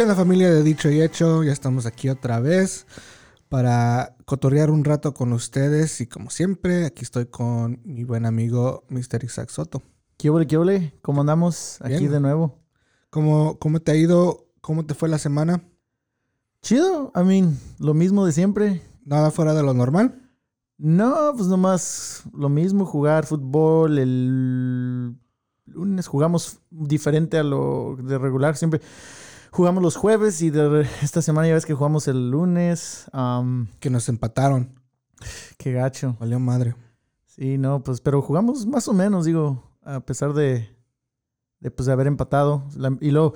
¿Qué onda familia de Dicho y Hecho? Ya estamos aquí otra vez para cotorrear un rato con ustedes y como siempre aquí estoy con mi buen amigo Mr. Isaac Soto. ¿Qué ole, qué ole? ¿Cómo andamos aquí Bien. de nuevo? ¿Cómo, ¿Cómo te ha ido? ¿Cómo te fue la semana? Chido, I mean, lo mismo de siempre. ¿Nada fuera de lo normal? No, pues nomás lo mismo, jugar fútbol. El lunes jugamos diferente a lo de regular. Siempre jugamos los jueves y de esta semana ya ves que jugamos el lunes. Que nos empataron. qué gacho. Valió madre. Sí, no, pues, pero jugamos más o menos, digo, a pesar de, de, pues, de haber empatado. La- y luego,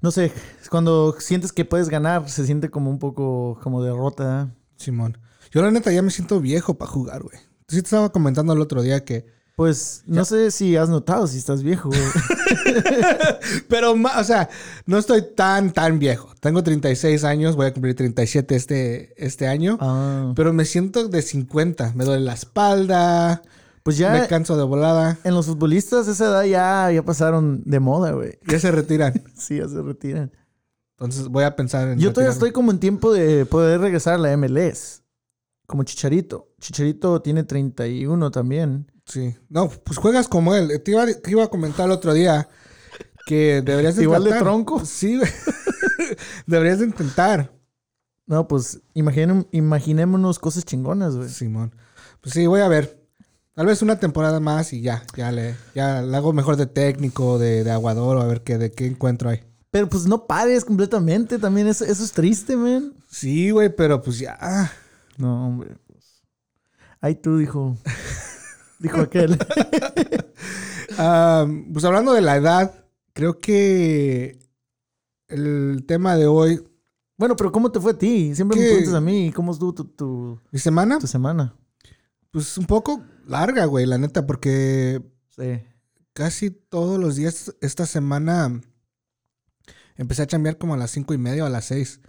no sé, cuando sientes que puedes ganar, se siente como un poco como derrota. ¿eh? Simón. Yo la neta ya me siento viejo para jugar, güey. Sí te estaba comentando el otro día que... Pues, no sé si has notado si estás viejo, güey. Pero, o sea, no estoy tan, tan viejo. Tengo 36 años, voy a cumplir 37 este, este año. Ah, Pero me siento de 50. Me duele la espalda, pues me ya canso de volada. en los futbolistas esa edad ya, ya pasaron de moda, güey. Ya se retiran. Sí, ya se retiran. Entonces voy a pensar en. Yo todavía estoy como en tiempo de poder regresar a la MLS. Como Chicharito. Chicharito tiene 31 también. Sí. No, pues juegas como él. Te iba, te iba a comentar el otro día que deberías de Igual de tronco. Sí, güey. deberías de intentar. No, pues imaginem- imaginémonos cosas chingonas, güey. Simón. Pues sí, voy a ver. Tal vez una temporada más y ya. Ya le, ya le hago mejor de técnico, de, de aguador, a ver qué, de qué encuentro hay. Pero pues no pares completamente. También eso, eso es triste, man. Sí, güey, pero pues ya. No, hombre. Pues. Ay, tú, dijo. dijo aquel. Pues hablando de la edad, creo que el tema de hoy, bueno, pero ¿cómo te fue a ti? Siempre me preguntas a mí. ¿Cómo estuvo tu, tu, mi semana, tu semana? pues un poco larga, güey, la neta, porque Sí. casi todos los días esta semana empecé a chambear como a las cinco y media o a las seis.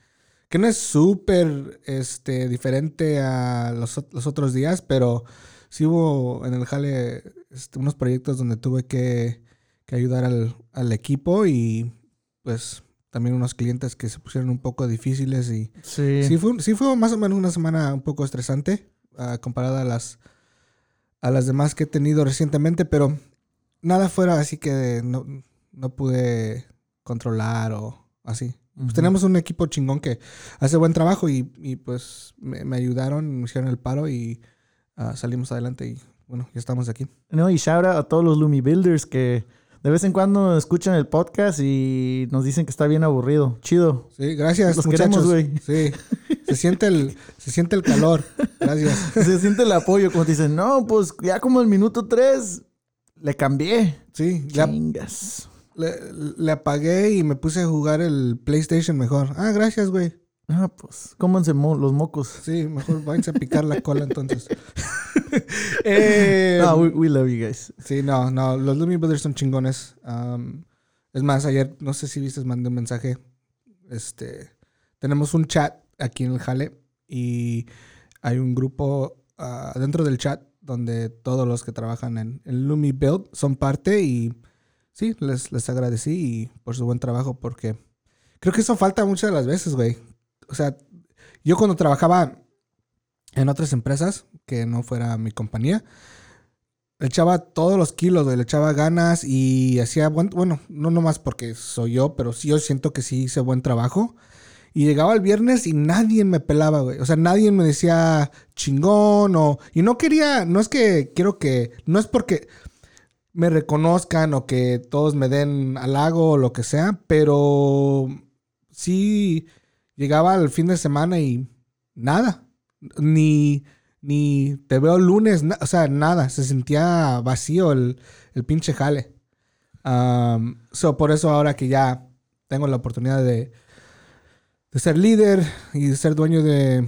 Que no es súper este, diferente a los, los otros días, pero sí hubo en el jale este, unos proyectos donde tuve que, que ayudar al, al equipo y pues también unos clientes que se pusieron un poco difíciles y Sí. sí fue, sí fue más o menos una semana un poco estresante ah, comparada a las, a las demás que he tenido recientemente, pero nada fuera así que no, no pude controlar o así. Pues tenemos un equipo chingón que hace buen trabajo y, y, pues me, me ayudaron, me hicieron el paro y ah, salimos adelante y bueno, ya estamos aquí. No, y shout out a todos los Lumi Builders que de vez en cuando escuchan el podcast y nos dicen que está bien aburrido. Chido. Sí, gracias Los muchachos. güey. Sí, se siente el, se siente el calor. Gracias. Se siente el apoyo como te dicen, no, pues ya como el minuto 3 le cambié. Sí, le, Chingas. le, le apagué y me puse a jugar el PlayStation mejor. Ah, gracias, güey. Ah, pues, cómanse mo- los mocos. Sí, mejor váyanse a picar la cola entonces. Eh, Ah, we, we love you guys. Sí, no, no, los Lumi Brothers son chingones. Es más, ayer, no sé si viste, mandé un mensaje. Este, tenemos un chat aquí en el Jale y hay un grupo ah, dentro del chat donde todos los que trabajan en el Lumi Build son parte y sí, les, les agradecí y por su buen trabajo porque creo que eso falta muchas de las veces, güey. O sea, yo cuando trabajaba en otras empresas que no fuera mi compañía, echaba todos los kilos, güey, le echaba ganas y hacía buen, bueno, no nomás porque soy yo, pero sí yo siento que sí hice buen trabajo. Y llegaba el viernes y nadie me pelaba, güey. O sea, nadie me decía chingón o... Y no quería, no es que quiero que... No es porque me reconozcan o que todos me den halago o lo que sea, pero sí llegaba el fin de semana y nada. Ni, ni te veo lunes, o sea, nada. Se sentía vacío el, el pinche jale. So, por eso ahora que ya tengo la oportunidad de, de ser líder y de ser dueño de,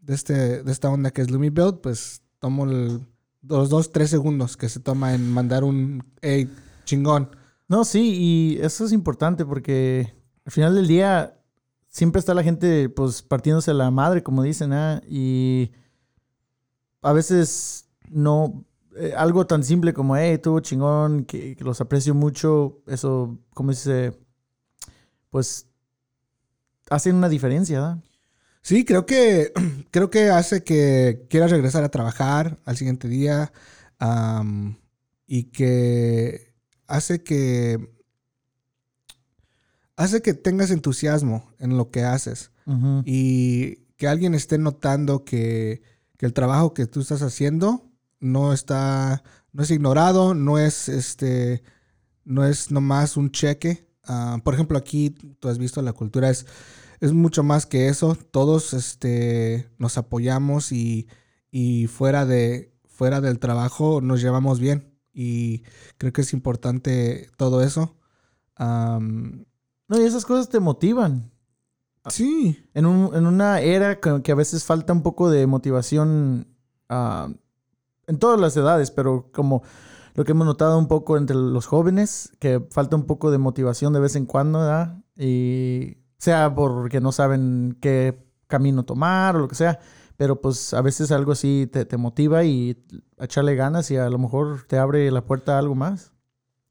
de, este, de esta onda que es Lumi Build, pues tomo el- los dos, tres segundos que se toma en mandar un hey, chingón. No, sí, y eso es importante porque al final del día siempre está la gente pues partiéndose la madre, como dicen, ¿ah? y a veces no, eh, algo tan simple como, hey, tuvo chingón, que, los aprecio mucho, eso, como dice, pues hacen una diferencia, ¿verdad? Sí, creo que, creo que hace que quieras regresar a trabajar al siguiente día y que hace que hace que tengas entusiasmo en lo que haces y que alguien esté notando que, que el trabajo que tú estás haciendo no está, no es ignorado, no es este, no es nomás un cheque. Ah, por ejemplo, aquí tú has visto la cultura es, es mucho más que eso. Todos este, nos apoyamos y, y fuera, de, fuera del trabajo nos llevamos bien. Y creo que es importante todo eso. No, y esas cosas te motivan. sí, En, un- en una era que, que a veces falta un poco de motivación ah, en todas las edades, pero como lo que hemos notado un poco entre los jóvenes, que falta un poco de motivación de vez en cuando, ¿verdad? Y sea porque no saben qué camino tomar o lo que sea, pero pues a veces algo así te, te motiva y a echarle ganas y a lo mejor te abre la puerta a algo más.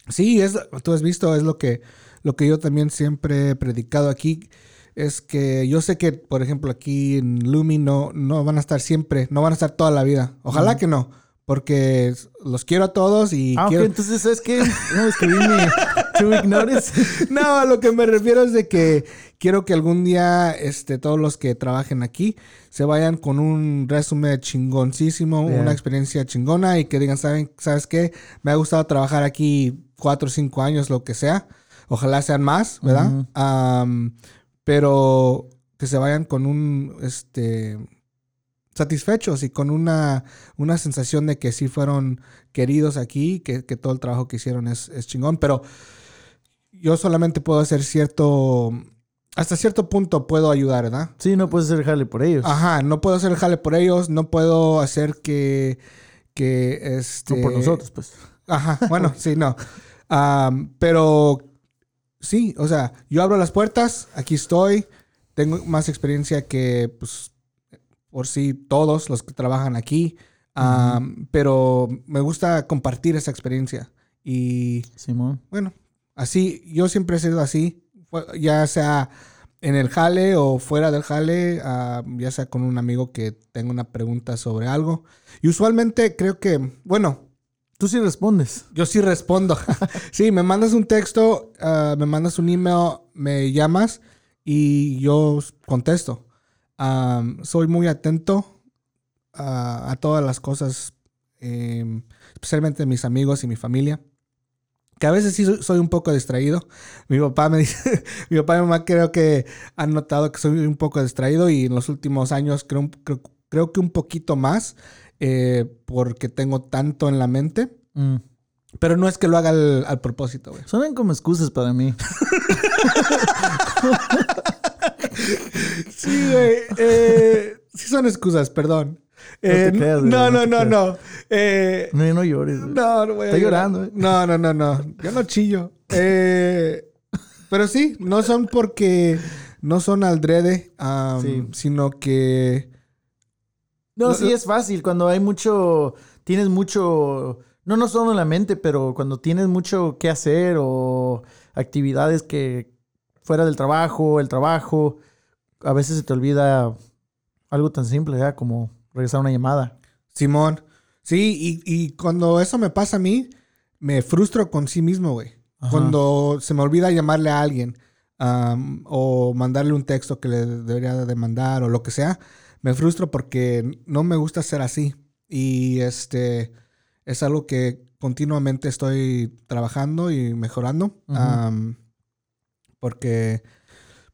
Sí, es, tú has visto, es lo que, lo que yo también siempre he predicado aquí. Es que yo sé que, por ejemplo, aquí en Lumi no, no van a estar siempre, no van a estar toda la vida. Ojalá que no, porque los quiero a todos y Ah, quiero... entonces, ¿sabes qué? No, two week notice. No, a lo que me refiero es de que quiero que algún día este, todos los que trabajen aquí se vayan con un resumen chingoncísimo, Yeah. una experiencia chingona y que digan, ¿saben, ¿sabes qué? Me ha gustado trabajar aquí cuatro o cinco años, lo que sea. Ojalá sean más, ¿verdad? Pero que se vayan con un, este, satisfechos y con una, una sensación de que sí fueron queridos aquí, que, que todo el trabajo que hicieron es, es chingón, pero yo solamente puedo hacer cierto, hasta cierto punto puedo ayudar, ¿verdad? Sí, no puedes hacer jale por ellos. Ajá, no puedo hacer el jale por ellos, no puedo hacer que, que este... No por nosotros, pues. Ajá, bueno, sí, no. Pero sí, o sea, yo abro las puertas, aquí estoy, tengo más experiencia que, pues, por sí, todos los que trabajan aquí, pero me gusta compartir esa experiencia. Y Simón. bueno, así, yo siempre he sido así, ya sea en el jale o fuera del jale, ah, ya sea con un amigo que tenga una pregunta sobre algo. Y usualmente creo que, bueno, Tú sí respondes. yo sí respondo. sí, me mandas un texto, ah, me mandas un email, me llamas y yo contesto. Am, soy muy atento a, a todas las cosas, em, especialmente mis amigos y mi familia. Que a veces sí soy, un poco distraído. Mi papá me dice, mi papá y mamá creo que han notado que soy un poco distraído y en los últimos años creo, creo, creo que un poquito más eh, porque tengo tanto en la mente. Mm. Pero no es que lo haga al, al propósito, güey. Suenan como excusas para mí. Sí, güey. Eh, sí son excusas, perdón. Eh, creas, güey, no, no no, no, no. Eh, No, no llores. güey. no, no voy a Está llorar. llorando, eh. No, no, no, no. Yo no chillo. Eh, pero sí, no son porque no son aldrede, am, Sí. sino que... No, sí es fácil. Cuando hay mucho, tienes mucho, no no solo en la mente, pero cuando tienes mucho que hacer o actividades que fuera del trabajo, el trabajo, a veces se te olvida algo tan simple, ¿verdad? Como regresar una llamada. Simón. Sí, y, y cuando eso me pasa a mí, me frustro con sí mismo, güey. Ajá. Cuando se me olvida llamarle a alguien am, o mandarle un texto que le debería de mandar o lo que sea, me frustro porque no me gusta ser así. Y este es algo que continuamente estoy trabajando y mejorando. Am, porque,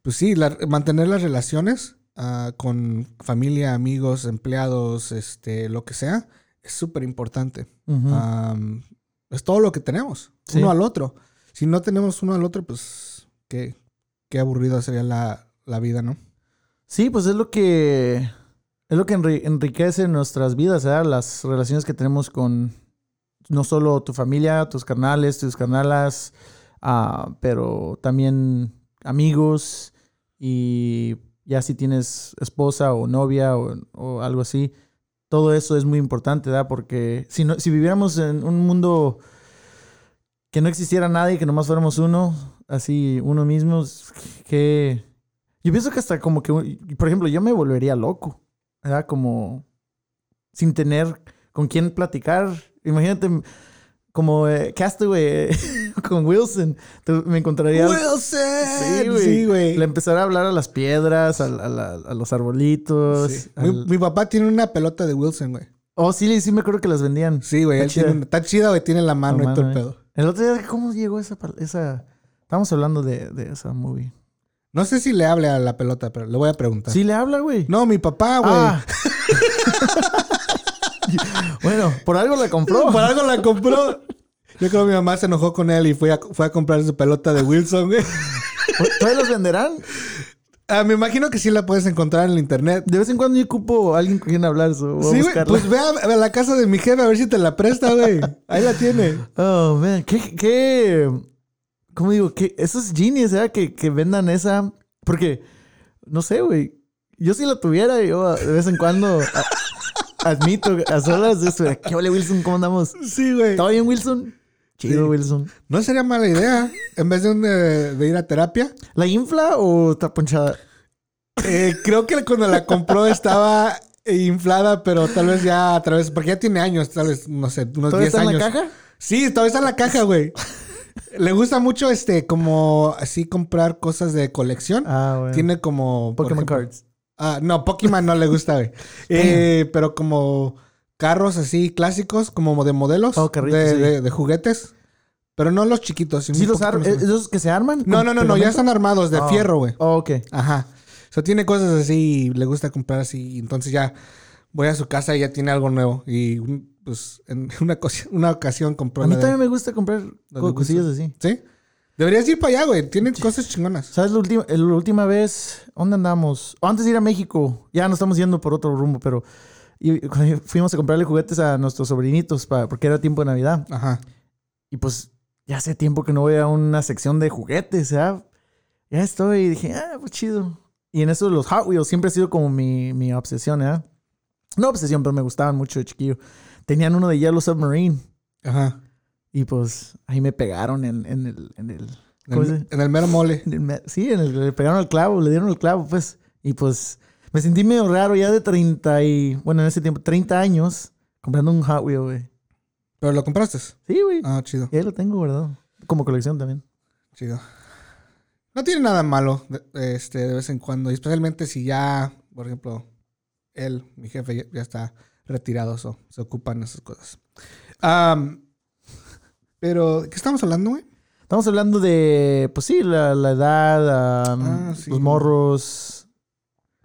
pues sí, la- mantener las relaciones ah, con familia, amigos, empleados, este, lo que sea, es súper importante. Am, es todo lo que tenemos, Sí. uno al otro. Si no tenemos uno al otro, pues qué, qué aburrida sería la, la vida, ¿no? Sí, pues es lo que es lo que enri- enriquece nuestras vidas, ¿verdad? Las relaciones que tenemos con no solo tu familia, tus carnales, tus carnalas, ah, pero también amigos y ya si tienes esposa o novia o, o algo así, todo eso es muy importante, ¿verdad? Porque si no, si viviéramos en un mundo que no existiera nadie, que nomás fuéramos uno, así uno mismo, que Yo pienso que hasta como que, por ejemplo, yo me volvería loco. ¿Verdad? Como sin tener con quién platicar. Imagínate como eh, Castaway con Wilson. Me encontraría... ¡Wilson! Sí, güey. Sí. Le empezará a hablar a las piedras, a, a la- a los arbolitos. Sí. al- Mi, mi papá tiene una pelota de Wilson, güey. Oh, sí, sí me acuerdo que las vendían. Sí, güey. Está él tiene chida. Está chida, güey. Tiene la mano La y todo el eh. pedo. El otro día, ¿cómo llegó esa... esa... Estábamos hablando de, de esa movie. No sé si le hable a la pelota, pero le voy a preguntar. Sí le habla, güey. No, mi papá, güey. Ah. bueno, por algo la compró. Por algo la compró. Yo creo que mi mamá se enojó con él y fue a, fue a comprar su pelota de Wilson, güey. ¿Todavía los venderán? Ah, me imagino que sí la puedes encontrar en el internet. De vez en cuando yo ocupo a alguien con quien hablar. So, Sí, güey. Pues ve a, a la casa de mi jefe a ver si te la presta, güey. Ahí la tiene. Oh, man. ¿Qué, qué... ¿Cómo digo? ¿Qué? Eso es genius, ¿verdad? Que, que vendan esa... Porque, no sé, güey. Yo si la tuviera, yo de vez en cuando... a- admito, a solas de eso. ¿Qué ole, Wilson? ¿Cómo andamos? Sí, güey. ¿Todo bien, Wilson? Chido, Sí. Wilson. No sería mala idea. En vez de, un, de, de ir a terapia. ¿La infla o está ponchada? Eh, creo que cuando la compró estaba inflada, pero tal vez ya a través... Porque ya tiene años, tal vez, no sé, unos ¿Todavía 10 está años. en la caja? Sí, todavía está en la caja, güey. Le gusta mucho, este, como así comprar cosas de colección. Ah, bueno. Tiene como... Pokémon ejemplo- cards. Ah, no, Pokémon no le gusta, güey. Eh, pero como carros así clásicos, como de modelos. Oh, carritos, de, sí. de- de juguetes. Pero no los chiquitos. sino ¿Sí los más- ¿Esos que se arman? No, no, no, no, ya están armados de Oh. fierro, güey. Oh, ok. Ajá. O sea, tiene cosas así y le gusta comprar así. Entonces ya voy a su casa y ya tiene algo nuevo. Y pues en una, una ocasión compró A mí la de- también me gusta comprar cosillas así. ¿Sí? Deberías ir para allá, güey. Tienen cosas chingonas. ¿Sabes la última, la última vez? ¿Dónde andamos? O antes de ir a México. Ya nos estamos yendo por otro rumbo, pero... y- fuimos a comprarle juguetes a nuestros sobrinitos para, porque era tiempo de Navidad. Ajá. Y pues ya hace tiempo que no voy a una sección de juguetes, ¿ya? Ya estoy y dije, ah, pues chido. Y en eso los Hot Wheels siempre ha sido como mi, mi obsesión, ¿ya? No obsesión, pero me gustaban mucho de chiquillo. Tenían uno de Yellow Submarine. Ajá. Y pues ahí me pegaron en, en el... En el En ¿cómo se el, en el mero mole. el sí, en el, le pegaron el clavo, le dieron el clavo, pues. Y pues me sentí medio raro ya de 30 y... Bueno, en ese tiempo, 30 años comprando un Hot Wheel, güey. ¿Pero lo compraste? Sí, güey. Ah, chido. Y ahí lo tengo, ¿verdad? Como colección también. Chido. No tiene nada malo de, este, de vez en cuando. Y especialmente si ya, por ejemplo, él, mi jefe, ya, ya está retirado. so, se ocupan esas cosas. Am, pero, ¿de qué estamos hablando, güey? Estamos hablando de, pues sí, la, la edad, Ah, sí. los morros.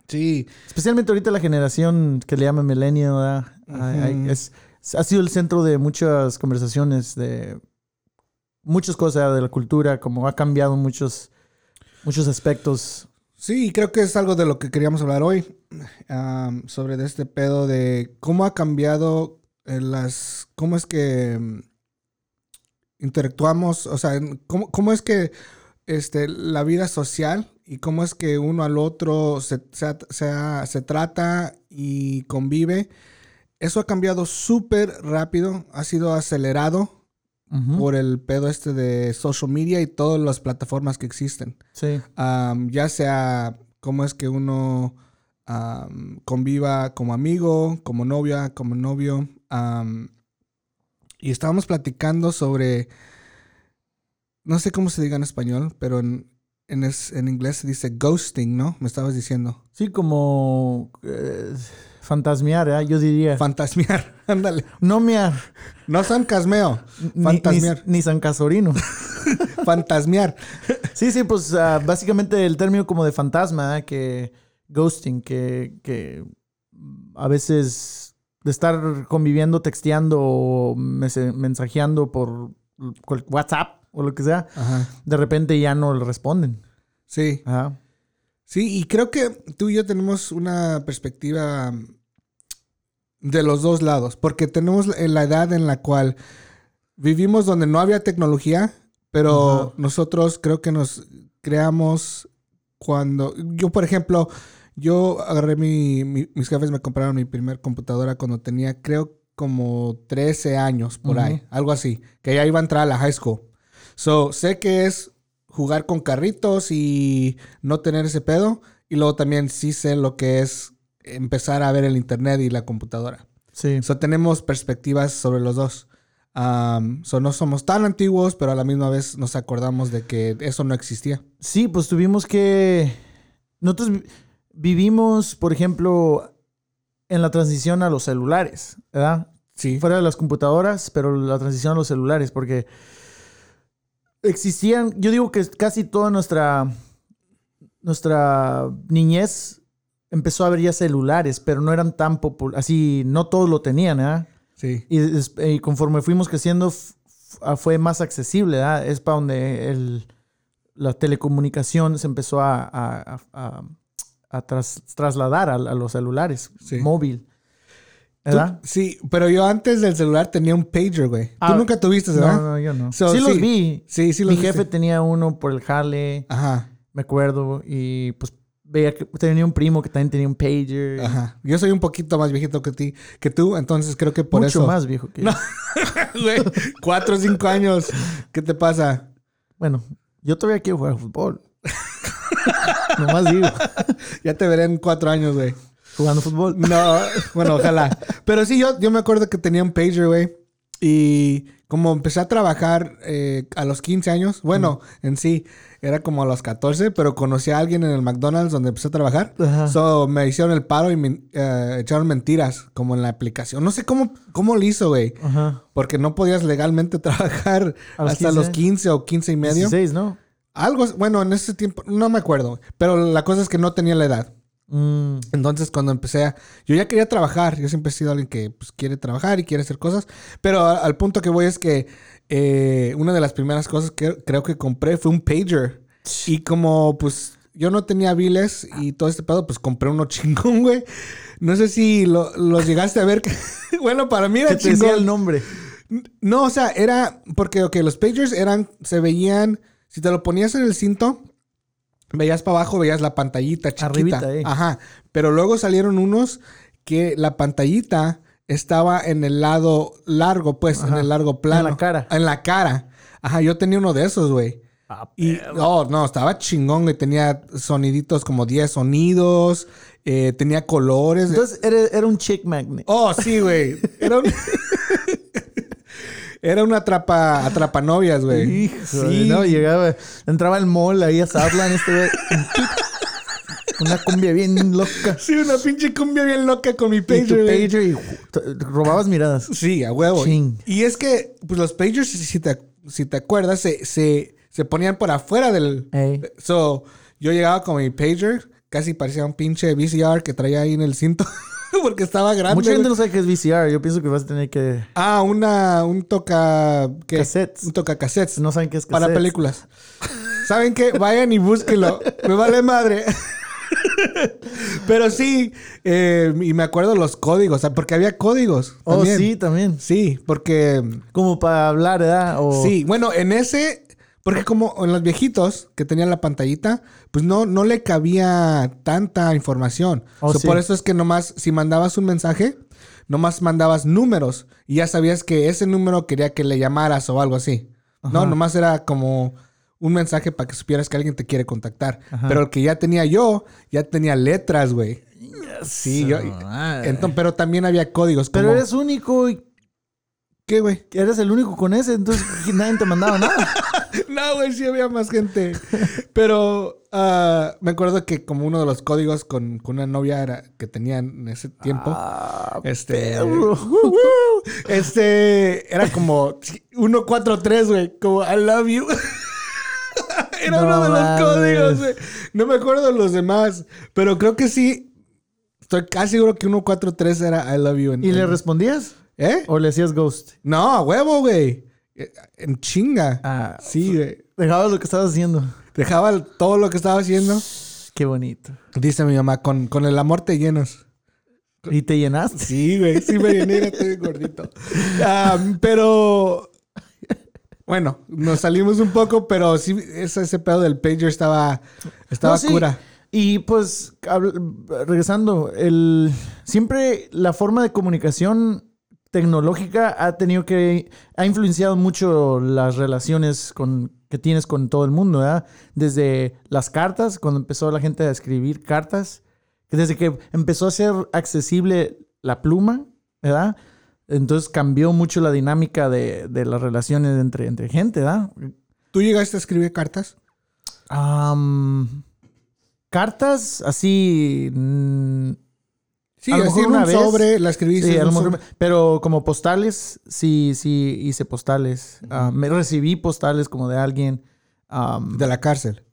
Sí. Especialmente ahorita la generación que le llaman millennial, ¿verdad? Es, ha sido el centro de muchas conversaciones, de muchas cosas de la cultura, como ha cambiado muchos, muchos aspectos. Sí, creo que es algo de lo que queríamos hablar hoy. sobre de este pedo de cómo ha cambiado eh, las. cómo es que mm, interactuamos. O sea, cómo, cómo es que este, la vida social y cómo es que uno al otro se, se, se- se trata y convive. Eso ha cambiado súper rápido, ha sido acelerado Por el pedo este de social media y todas las plataformas que existen. Sí. Ya sea cómo es que uno conviva como amigo, como novia, como novio. y estábamos platicando sobre, no sé cómo se diga en español, pero en, en, es- en inglés se dice ghosting, ¿no? Me estabas diciendo. Sí, como eh, fantasmear, ¿eh? yo diría. Fantasmear, ándale. no mear. No san casmeo, Ni- Ni, fantasmear. ni San Casorino. fantasmear. sí, sí, pues ah, básicamente el término como de fantasma, ¿eh? que ghosting, que, que a veces de estar conviviendo, texteando o mensajeando por WhatsApp o lo que sea, Ajá. de repente ya no le responden. Sí. Ajá. Sí, y creo que tú y yo tenemos una perspectiva de los dos lados, porque tenemos en la edad en la cual vivimos donde no había tecnología, pero nosotros creo que nos creamos cuando, yo por ejemplo, yo agarré mi, mi- mis jefes me compraron mi primer computadora cuando tenía creo como 13 años por ahí, algo así, que ya iba a entrar a la high school. So, sé que es jugar con carritos y no tener ese pedo. Y luego también sí sé lo que es empezar a ver el internet y la computadora. Sí. So, tenemos perspectivas sobre los dos. Um, so, no somos tan antiguos, pero a la misma vez nos acordamos de que eso no existía. Sí, pues tuvimos que. Nosotros vi- vivimos, por ejemplo, en la transición a los celulares, ¿verdad? Sí. Fuera de las computadoras, pero la transición a los celulares, porque existían, yo digo que casi toda nuestra, nuestra niñez empezó a haber ya celulares, pero no eran tan populares, así, no todos lo tenían, ¿verdad? Sí. Y, y conforme fuimos creciendo, f- fue más accesible, ¿verdad? Es para donde el, la telecomunicación se empezó a, a- a- a- a tras- trasladar a, los celulares, Sí. móvil. Tú- ¿Verdad? sí, pero yo antes del celular tenía un pager, güey. Ah, Tú nunca tuviste, ¿verdad? No, no, yo no. So, sí, los vi. Sí, sí Mi los jefe viste. tenía uno por el jale, Ajá, me acuerdo, y pues veía que tenía un primo que también tenía un pager. ajá. Yo soy un poquito más viejito que ti, que tú, entonces creo que por Mucho eso. más viejo que yo. Güey, cuatro o cinco años. ¿Qué te pasa? Bueno, yo todavía quiero jugar fútbol. Nomás digo, Ya te veré en cuatro años, güey. jugando fútbol. No, bueno, ojalá. Pero sí, yo, yo me acuerdo que tenía un pager, güey. Y como empecé a trabajar eh, a los 15 años, bueno, en sí, era como a los 14, pero conocí a alguien en el McDonald's donde empecé a trabajar. Ajá. So, me hicieron el paro y me eh, echaron mentiras, como en la aplicación. No sé cómo, cómo lo hizo, güey. Porque no podías legalmente trabajar los hasta 15. los 15 o 15 y medio. 16, ¿no? Algo, bueno, en ese tiempo, no me acuerdo. Pero la cosa es que no tenía la edad. Mm, Entonces, cuando empecé a... Yo ya quería trabajar. Yo siempre he sido alguien que pues, quiere trabajar y quiere hacer cosas. Pero a- al punto que voy es que eh, una de las primeras cosas que creo que compré fue un pager. Y como, pues, yo no tenía biles y todo este pedo, pues compré uno chingón, güey. No sé si lo- los llegaste a ver. bueno, para mí era ¿Qué te decía chingón. el nombre? No, o sea, era porque, ok, los pagers eran, se veían, si te lo ponías en el cinto, veías para abajo, veías la pantallita chiquita. Arribita, eh. Ajá. Pero luego salieron unos que la pantallita estaba en el lado largo, pues, en el largo plano. En la cara. En la cara. Ajá, yo tenía uno de esos, güey. Y, oh, no, estaba chingón, güey. Tenía soniditos como 10 sonidos, eh, tenía colores. Entonces era, era un chick magnet. Oh, sí, güey. Era un... Era una atrapa, atrapanovias, güey. Hijo, Sí. no, llegaba, entraba al mall ahí a Southland, este güey. Una cumbia bien loca. Sí, una pinche cumbia bien loca con mi Y pager. tu güey. pager y robabas miradas. Sí, a huevo. Ching. Y es que, pues los pagers, si te, si te acuerdas, se, se, se ponían por afuera del... Ey. So, yo llegaba con mi pager, casi parecía un pinche VCR que traía ahí en el cinto. porque estaba grande. Mucha gente no sabe qué es VCR. Yo pienso que vas a tener que... Ah, una, un toca... ¿qué? Cassettes. Un toca cassettes. No saben qué es Para cassette. películas. ¿Saben qué? Vayan y búsquenlo. Me vale madre. Pero sí, eh, y me acuerdo los códigos, porque había códigos. Oh, sí, también. Sí, porque... Como para hablar, ¿verdad? O... Sí, bueno, en ese... Porque como en los viejitos que tenían la pantallita, pues no, no le cabía tanta información. Oh, So, sí. Por eso es que nomás, si mandabas un mensaje, nomás mandabas números. Y ya sabías que ese número quería que le llamaras o algo así. No, Ajá. nomás era como un mensaje para que supieras que alguien te quiere contactar. Ajá. Pero el que ya tenía yo, ya tenía letras, güey. Sí, yo... Entonces, pero también había códigos. Pero eres único y ¿Qué, güey? eres el único con ese, entonces nadie te mandaba nada. No, güey, sí había más gente. Pero ah, me acuerdo que como uno de los códigos con, con una novia era, que tenía en ese tiempo. Ah, este. Este. Era como 143, güey. Como I love you. era No uno de los mames. códigos, güey. No me acuerdo de los demás. Pero creo que sí. Estoy casi seguro que 143 era I love you. en- ¿Y le respondías? ¿Eh? ¿O le hacías ghost? No, a huevo, güey. Eh, En chinga. Ah, Sí, güey. Dejabas lo que estabas haciendo. Dejaba todo lo que estaba haciendo. Qué bonito. Dice mi mamá, con, con el amor te llenas. ¿Y te llenaste? Sí, güey, sí me llené, estoy gordito. Ah, pero bueno, nos salimos un poco, pero sí, ese, ese pedo del pager estaba, estaba No, sí. cura. Y pues, regresando, el, siempre la forma de comunicación tecnológica ha tenido que, ha influenciado mucho las relaciones con, que tienes con todo el mundo, ¿verdad? Desde las cartas, cuando empezó la gente a escribir cartas, desde que empezó a ser accesible la pluma, ¿verdad? Entonces cambió mucho la dinámica de, de las relaciones entre, entre gente, ¿verdad? ¿Tú llegaste a escribir cartas? Cartas así... Sí, A lo mejor una un vez. sobre, la escribiste. Sí, en a lo un mejor, sobre. pero como postales, sí, sí hice postales. Ah, me recibí postales como de alguien. De la cárcel.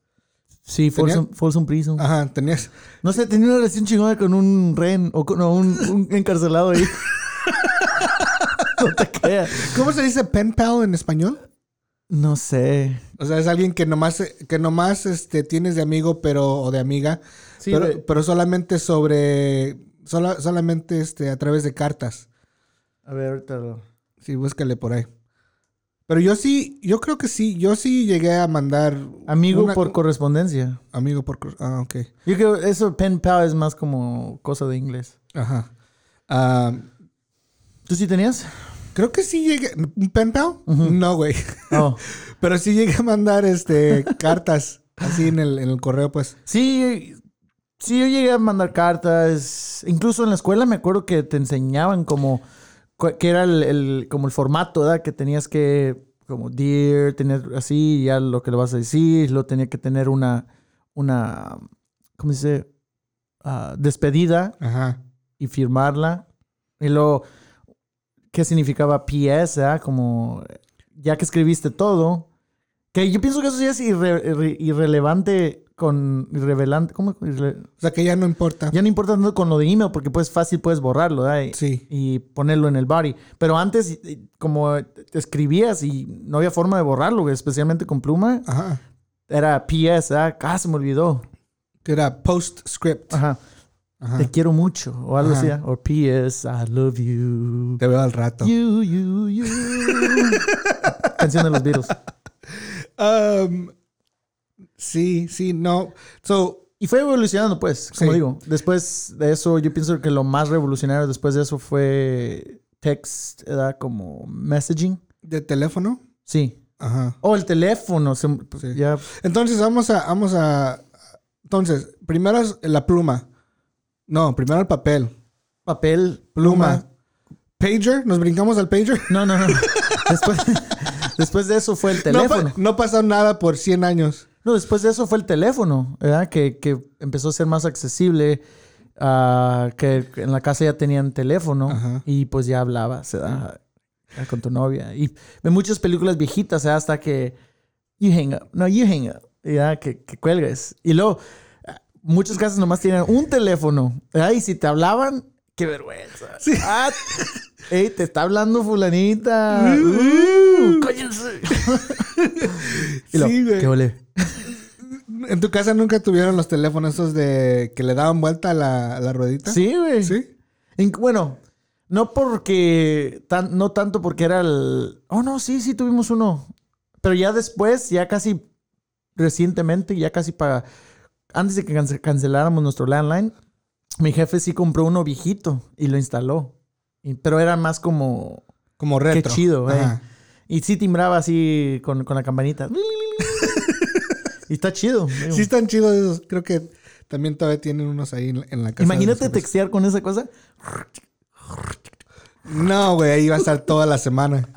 sí, ¿Tenía- Folsom, Prison. Ajá, tenías. No sé, tenía una relación chingona con un ren o con no, un, un encarcelado ahí. no te creas. ¿Cómo se dice pen pal en español? No sé. O sea, es alguien que nomás, que nomás este, tienes de amigo pero, o de amiga, Sí, pero, de- pero solamente sobre, sola- solamente este, a través de cartas. a ver, ahorita lo- Sí, búscale por ahí. Pero yo sí, yo creo que sí, yo sí llegué a mandar... Amigo una- por correspondencia. Amigo por... Ah, ok. Yo creo eso, pen pal, es más como cosa de inglés. Ajá. Ah, ¿Tú sí tenías? creo que sí llegué... ¿Un pen pal? No, güey. Oh. Pero sí llegué a mandar este, cartas así en el, en el correo, pues. Sí, sí, yo llegué a mandar cartas. Incluso en la escuela me acuerdo que te enseñaban como que era el, el- como el formato, ¿verdad? Que tenías que, como dear, tener así, ya lo que le vas a decir, lo tenía que tener una, una, ¿cómo se dice? Ah, despedida Ajá. y firmarla. Y luego, ¿qué significaba PS? ¿verdad? Como, ya que escribiste todo, que yo pienso que eso sí es irre- irre- irrelevante con, irrevelante, ¿cómo? O sea, que ya no importa. ya no importa tanto con lo de email, porque pues fácil puedes borrarlo, ¿verdad? Y, Sí. y ponerlo en el body. Pero antes, como escribías y no había forma de borrarlo, especialmente con pluma, Ajá. era PS, ¿verdad? Ah, se me olvidó. Que era postscript. Ajá. Ajá. Te quiero mucho, o algo Ajá. así. ¿verdad? O PS, I love you. Te veo al rato. You, you, you. Canción de los Beatles. Um, sí, sí, no. So, Y fue evolucionando, pues, como Sí. digo. Después de eso, yo pienso que lo más revolucionario después de eso fue text, era como messaging. de teléfono. Sí. Ajá. O el teléfono. se- pues, Sí. Ya. Entonces vamos a, vamos a. Entonces, primero es la pluma. No, primero el papel. Papel, Pluma. pluma. Pager, nos brincamos al pager. No, no, no. Después, después de eso fue el No, teléfono. pa- no pasó nada por 100 años. No, después de eso fue el teléfono, ¿verdad? Que, que empezó a ser más accesible. ah, que en la casa ya tenían teléfono Ajá. y pues ya hablabas ¿verdad? con tu novia. Y en muchas películas viejitas, hasta que you hang up, no, you hang up, ¿verdad? Que, que cuelgues. Y luego, ah, muchas casas nomás tienen un teléfono, ¿verdad? Y si te hablaban, qué vergüenza. Ah, ey, te está hablando fulanita. Uh, cállense. y luego, Sí, güey. ¿qué ole? ¿En tu casa nunca tuvieron los teléfonos esos de que le daban vuelta a la, a la ruedita? Sí, güey. ¿Sí? En- bueno, no porque, tan, no tanto porque era el... Oh, no, sí, sí tuvimos uno. Pero ya después, ya casi recientemente, ya casi para... Antes de que cance- canceláramos nuestro landline, mi jefe sí compró uno viejito y lo instaló. Y- pero era más como... Como retro. chido, güey. Y sí timbraba así con, con la campanita. y está chido. digo. Sí están chidos esos. Creo que también todavía tienen unos ahí en, en la casa. Imagínate textear con esa cosa. No, güey, ahí va a estar toda la semana.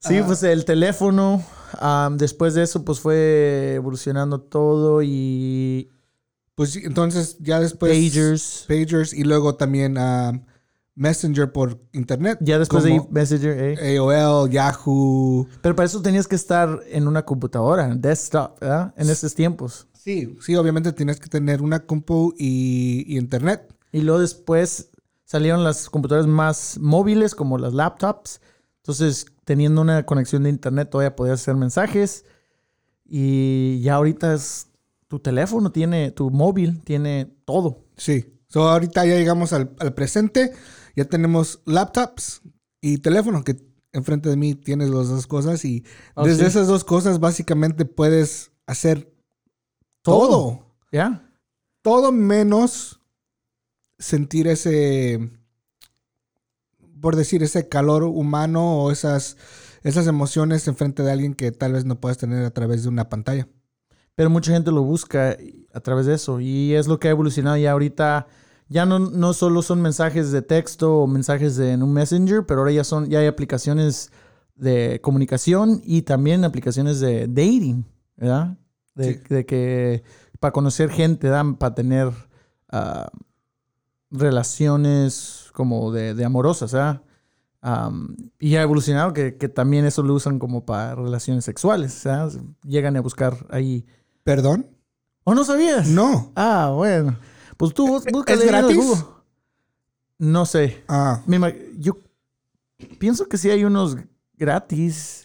Sí, pues el teléfono. después de eso, pues fue evolucionando todo y Pues entonces ya después... pagers. Pagers y luego también ah, Messenger por internet. Ya después de Messenger, eh. AOL, Yahoo. Pero para eso tenías que estar en una computadora, en desktop, ¿verdad? En esos tiempos. Sí, sí, obviamente tienes que tener una compu y, y internet. Y luego después salieron las computadoras más móviles, como las laptops. Entonces, teniendo una conexión de internet, todavía podías hacer mensajes. Y ya ahorita es tu teléfono, tiene tu móvil, tiene todo. Sí. So, ahorita ya llegamos al, al presente. Ya tenemos laptops y teléfono, que enfrente de mí tienes las dos cosas. Y Oh, desde sí. esas dos cosas, básicamente puedes hacer Todo. todo. ¿Ya? Todo menos sentir ese. por decir, ese calor humano o esas, esas emociones enfrente de alguien que tal vez no puedas tener a través de una pantalla. Pero mucha gente lo busca a través de eso. Y es lo que ha evolucionado ya ahorita. Ya no, no solo son mensajes de texto o mensajes de, en un messenger, pero ahora ya, son, ya hay aplicaciones de comunicación y también aplicaciones de dating, ¿verdad? De, Sí. de que para conocer gente, ¿verdad? para tener ah, relaciones como de, de amorosas, ¿verdad? Y ha evolucionado que, que también eso lo usan como para relaciones sexuales, ¿verdad? Llegan a buscar ahí. ¿Perdón? ¿O no sabías? No. Ah, bueno. Pues tú búscale ¿Es gratis? Google. No sé. Ah, yo pienso que sí hay unos gratis.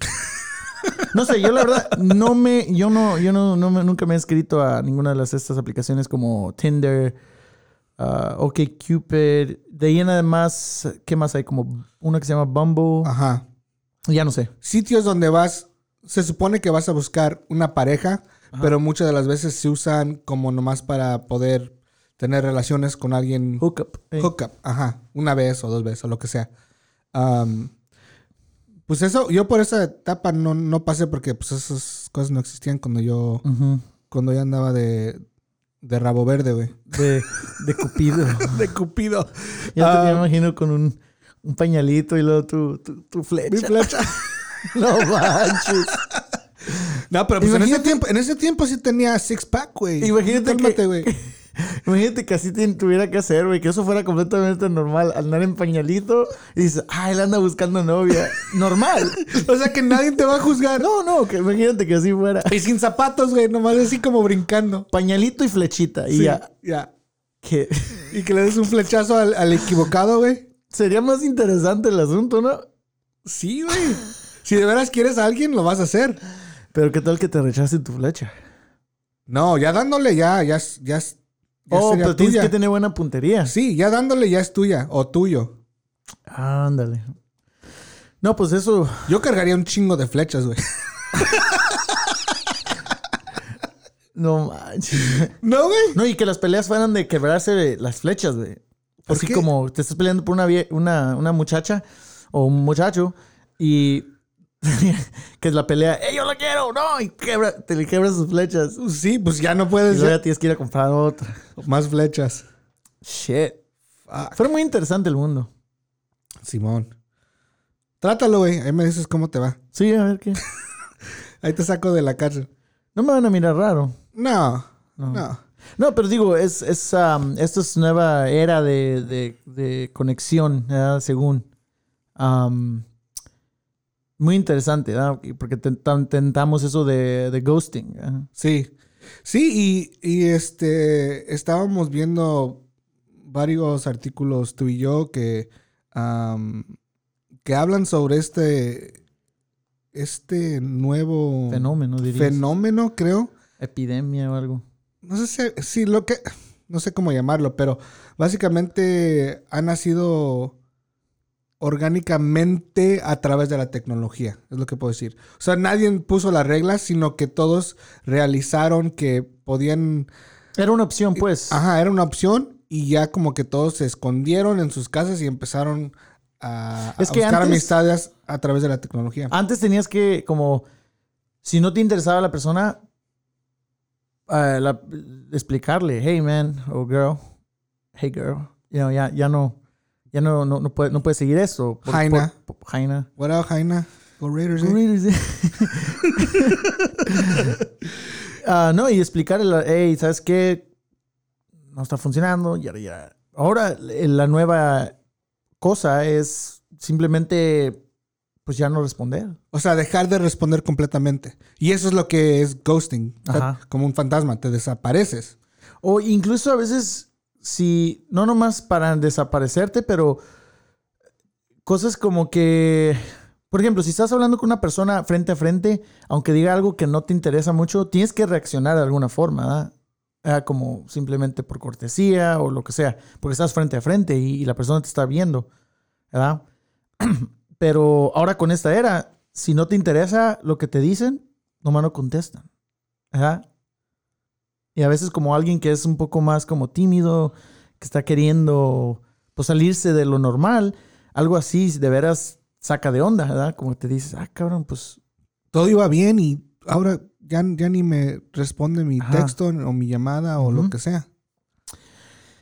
No sé, yo la verdad no me, yo no, yo no, no me- nunca me he inscrito a ninguna de las estas aplicaciones como Tinder, uh, OkCupid. De ahí en además, ¿qué más hay? Como una que se llama Bumble. ajá. Ya no sé. Sitios donde vas, se supone que vas a buscar una pareja, pero muchas de las veces se usan como nomás para poder tener relaciones con alguien. Hookup. eh. Hookup, ajá. Una vez o dos veces o lo que sea. Pues eso, yo por esa etapa no, no pasé porque pues esas cosas no existían cuando yo, cuando yo andaba de, de rabo verde, güey. de, de Cupido. De Cupido. Ya te Ah. me imagino con un, un pañalito y luego tu, tu, tu Mi flecha. flecha. No manches. No, pero pues en ese tiempo, en ese tiempo sí tenía six pack, güey. Imagínate que- güey. Imagínate que así tuviera que hacer, güey, que eso fuera completamente normal. Andar en pañalito y dices, ah, él anda buscando novia. Normal. O sea que nadie te va a juzgar. No, no, que imagínate que así fuera. Y sin zapatos, güey, nomás así como brincando. Pañalito y flechita. Y Sí, ya. ya. Y que le des un flechazo al, al equivocado, güey. sería más interesante el asunto, ¿no? Sí, güey. Si de veras quieres a alguien, lo vas a hacer. Pero qué tal que te rechacen tu flecha. No, ya dándole ya, ya, ya, es- ya oh, pero tienes que tener buena puntería. Sí, ya dándole ya es tuya o tuyo. Ándale. No, pues eso. Yo cargaría un chingo de flechas, güey. No manches. ¿No, güey? No, y que las peleas fueran de quebrarse las flechas, güey. ¿Por Así qué? como te estás peleando por una, una, una muchacha o un muchacho y que es la pelea, ¡eh, yo la quiero! ¡No! Y quebra, te le quebras sus flechas. Sí, pues ya no Y puedes luego ser ya tienes que ir a comprar otra. más flechas. Shit. Fuck. Fue muy interesante el mundo. Simón. Trátalo, güey. Ahí me dices cómo te va. Sí, a ver qué. Ahí te saco de la cárcel. No me van a mirar raro. No, No. no. No, pero digo, es, es, um, esto es nueva era de, de- de conexión, ¿verdad? según. Um, muy interesante, ¿verdad? Porque tentam- tentamos eso de, de ghosting. ¿verdad? Sí. Sí, y, y, este estábamos viendo varios artículos tú y yo que, que hablan sobre este este nuevo Fenómeno, diría. fenómeno, creo. Epidemia o algo. No sé si, si lo que no sé cómo llamarlo, pero básicamente ha nacido orgánicamente a través de la tecnología, es lo que puedo decir. O sea, nadie puso las reglas, sino que todos realizaron que podían Era una opción, pues. Ajá, era una opción y ya como que todos se escondieron en sus casas y empezaron a, a Es que buscar antes- amistades a través de la tecnología. Antes tenías que, como, si no te interesaba la persona, eh, la- explicarle, hey man o girl, hey girl, you know, ya, ya no, ya no, no, no puede, no puedes seguir eso. Por- Jaina. por- por- Jaina. What up, Jaina? Go Raiders, eh? Go Raiders, eh. Ah, no, y explicarle, hey, ¿sabes qué? No está funcionando, ya, ya. Ahora eh, la nueva cosa es simplemente, pues ya no responder. O sea, dejar de responder completamente. Y eso es lo que es ghosting. O sea, como un fantasma, te desapareces. O incluso a veces, si, no nomás para desaparecerte, pero cosas como que, por ejemplo, si estás hablando con una persona frente a frente, aunque diga algo que no te interesa mucho, tienes que reaccionar de alguna forma, ¿verdad? Ah, como simplemente por cortesía o lo que sea, porque estás frente a frente y, la persona te está viendo, ¿verdad? Pero ahora con esta era, si no te interesa lo que te dicen, nomás no contestan, ¿verdad? Y a veces como alguien que es un poco más como tímido, que está queriendo pues salirse de lo normal, algo así de veras saca de onda, ¿verdad? Como te dices, ah, cabrón, pues... Todo iba bien y ahora ya, ya ni me responde mi Ajá. texto o mi llamada o lo que sea.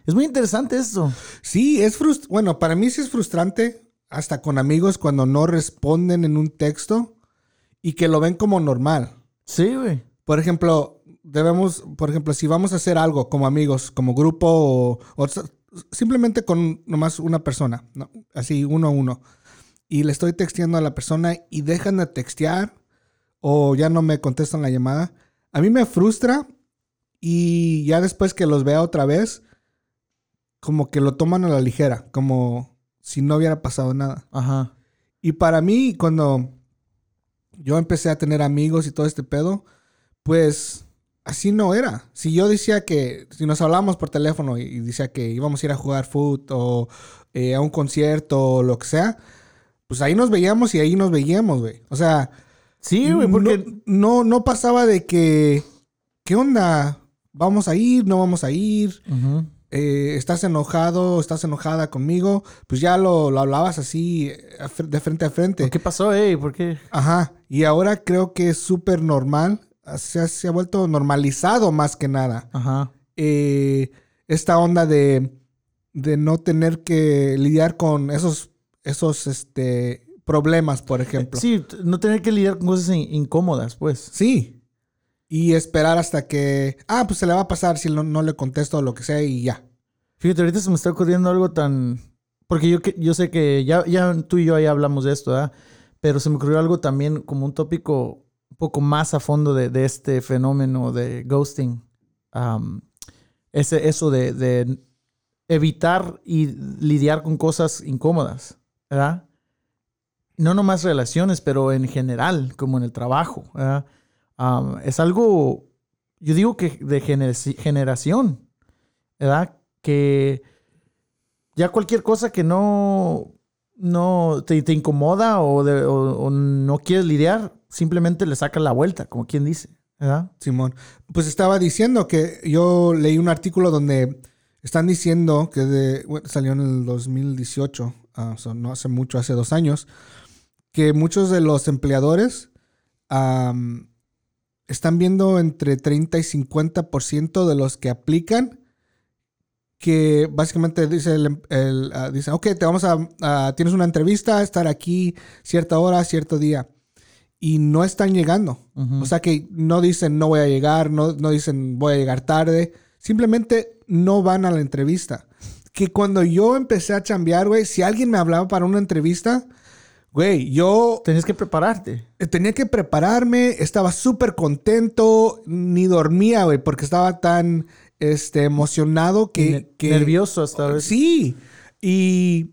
Es muy interesante eso. Sí, es frustrante. Bueno, para mí sí es frustrante, hasta con amigos, cuando no responden en un texto y que lo ven como normal. Sí, güey. Por ejemplo, debemos, por ejemplo, si vamos a hacer algo como amigos, como grupo o, simplemente con nomás una persona, ¿no? así uno a uno, y le estoy texteando a la persona y dejan de textear o ya no me contestan la llamada, a mí me frustra y ya después que los vea otra vez, como que lo toman a la ligera, como si no hubiera pasado nada. Ajá. Y para mí, cuando yo empecé a tener amigos y todo este pedo, pues así no era. Si yo decía que, si nos hablábamos por teléfono y, y decía que íbamos a ir a jugar foot o eh, a un concierto o lo que sea, pues ahí nos veíamos y ahí nos veíamos, güey. O sea, Sí, güey, porque... no, no, no pasaba de que, ¿qué onda? ¿Vamos a ir? ¿No vamos a ir? Eh, estás enojado, estás enojada conmigo, pues ya lo, lo hablabas así eh, de frente a frente. ¿Qué pasó, ey? ¿Por qué? Ajá. Y ahora creo que es súper normal. Se ha, se ha vuelto normalizado más que nada. Ajá. Eh, esta onda de, de no tener que lidiar con esos, esos este, problemas, por ejemplo. Sí, no tener que lidiar con cosas in- incómodas, pues. Sí. Y esperar hasta que, ah, pues se le va a pasar si no, no le contesto o lo que sea y ya. Fíjate, ahorita se me está ocurriendo algo tan... Porque yo, que- yo sé que ya, ya tú y yo ahí hablamos de esto, ¿verdad? Pero se me ocurrió algo también como un tópico un poco más a fondo de, este fenómeno de ghosting. Ese, eso de, evitar y lidiar con cosas incómodas, ¿verdad? No nomás relaciones, pero en general, como en el trabajo, es algo, yo digo que de gener- generación, ¿verdad? Que ya cualquier cosa que no, no te, incomoda o no quieres lidiar, simplemente le sacas la vuelta, como quien dice, ¿verdad? Simón. Pues estaba diciendo que yo leí un artículo donde están diciendo que de, salió en el 2018, ah, so no hace mucho, hace dos años, que muchos de los empleadores am, están viendo entre 30 y 50% de los que aplican que básicamente dice el, el, ah, dice, ok, te vamos a- tienes una entrevista, estar aquí cierta hora, cierto día. Y no están llegando. O sea que no dicen no voy a llegar, no, no dicen voy a llegar tarde. Simplemente no van a la entrevista. Que cuando yo empecé a chambear, güey, si alguien me hablaba para una entrevista, güey, yo Tenías que prepararte. tenía que prepararme, estaba súper contento, ni dormía, güey, porque estaba tan este, emocionado que, Ne- que- nervioso hasta. Sí, y,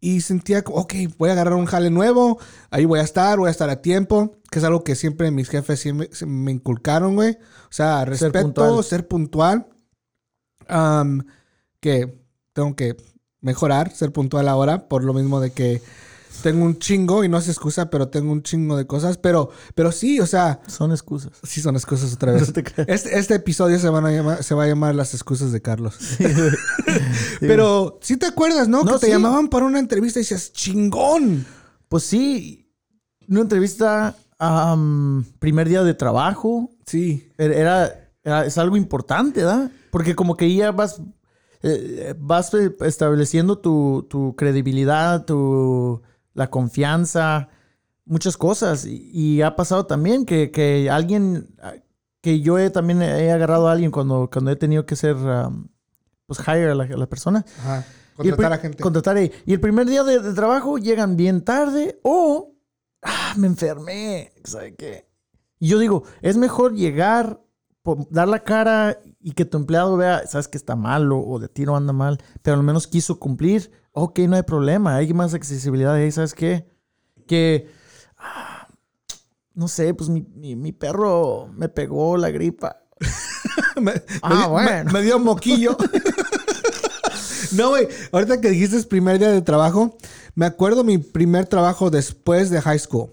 y sentía, como, ok, voy a agarrar un jale nuevo, ahí voy a estar, voy a estar a tiempo, que es algo que siempre mis jefes siempre me inculcaron, güey. O sea, respeto, ser puntual. puntual. Am, que tengo que mejorar, ser puntual ahora, por lo mismo de que tengo un chingo, y no es excusa, pero tengo un chingo de cosas, pero, pero sí, o sea, Son excusas. sí son excusas otra vez. No te creas. Este, este episodio se, van a llamar, se va a llamar Las excusas de Carlos. Pero sí te acuerdas, ¿no? No, que te sí. llamaban para una entrevista y decías, chingón. Pues sí, una entrevista, am, primer día de trabajo, Sí. era, era- es algo importante, ¿verdad? Porque como que ya vas, eh, vas eh, estableciendo tu, tu credibilidad, tu, la confianza, muchas cosas. Y, y ha pasado también que, que alguien, que yo he, también he agarrado a alguien cuando, cuando he tenido que ser, am, pues, hire a la, a la persona. Ajá. El Contratar a gente. Contratar ahí. Y el primer día de, de trabajo llegan bien tarde o ah, me enfermé. ¿Sabe qué? Y yo digo, es mejor llegar, dar la cara y que tu empleado vea, sabes que está mal o, de tiro anda mal, pero al menos quiso cumplir. Ok, no hay problema, hay más accesibilidad ahí, ¿sabes qué? Que, ah, no sé, pues mi, mi- mi perro me pegó la gripa. me, Ah, me bueno. me- me dio moquillo. no, güey. Ahorita que dijiste primer día de trabajo, me acuerdo mi primer trabajo después de high school.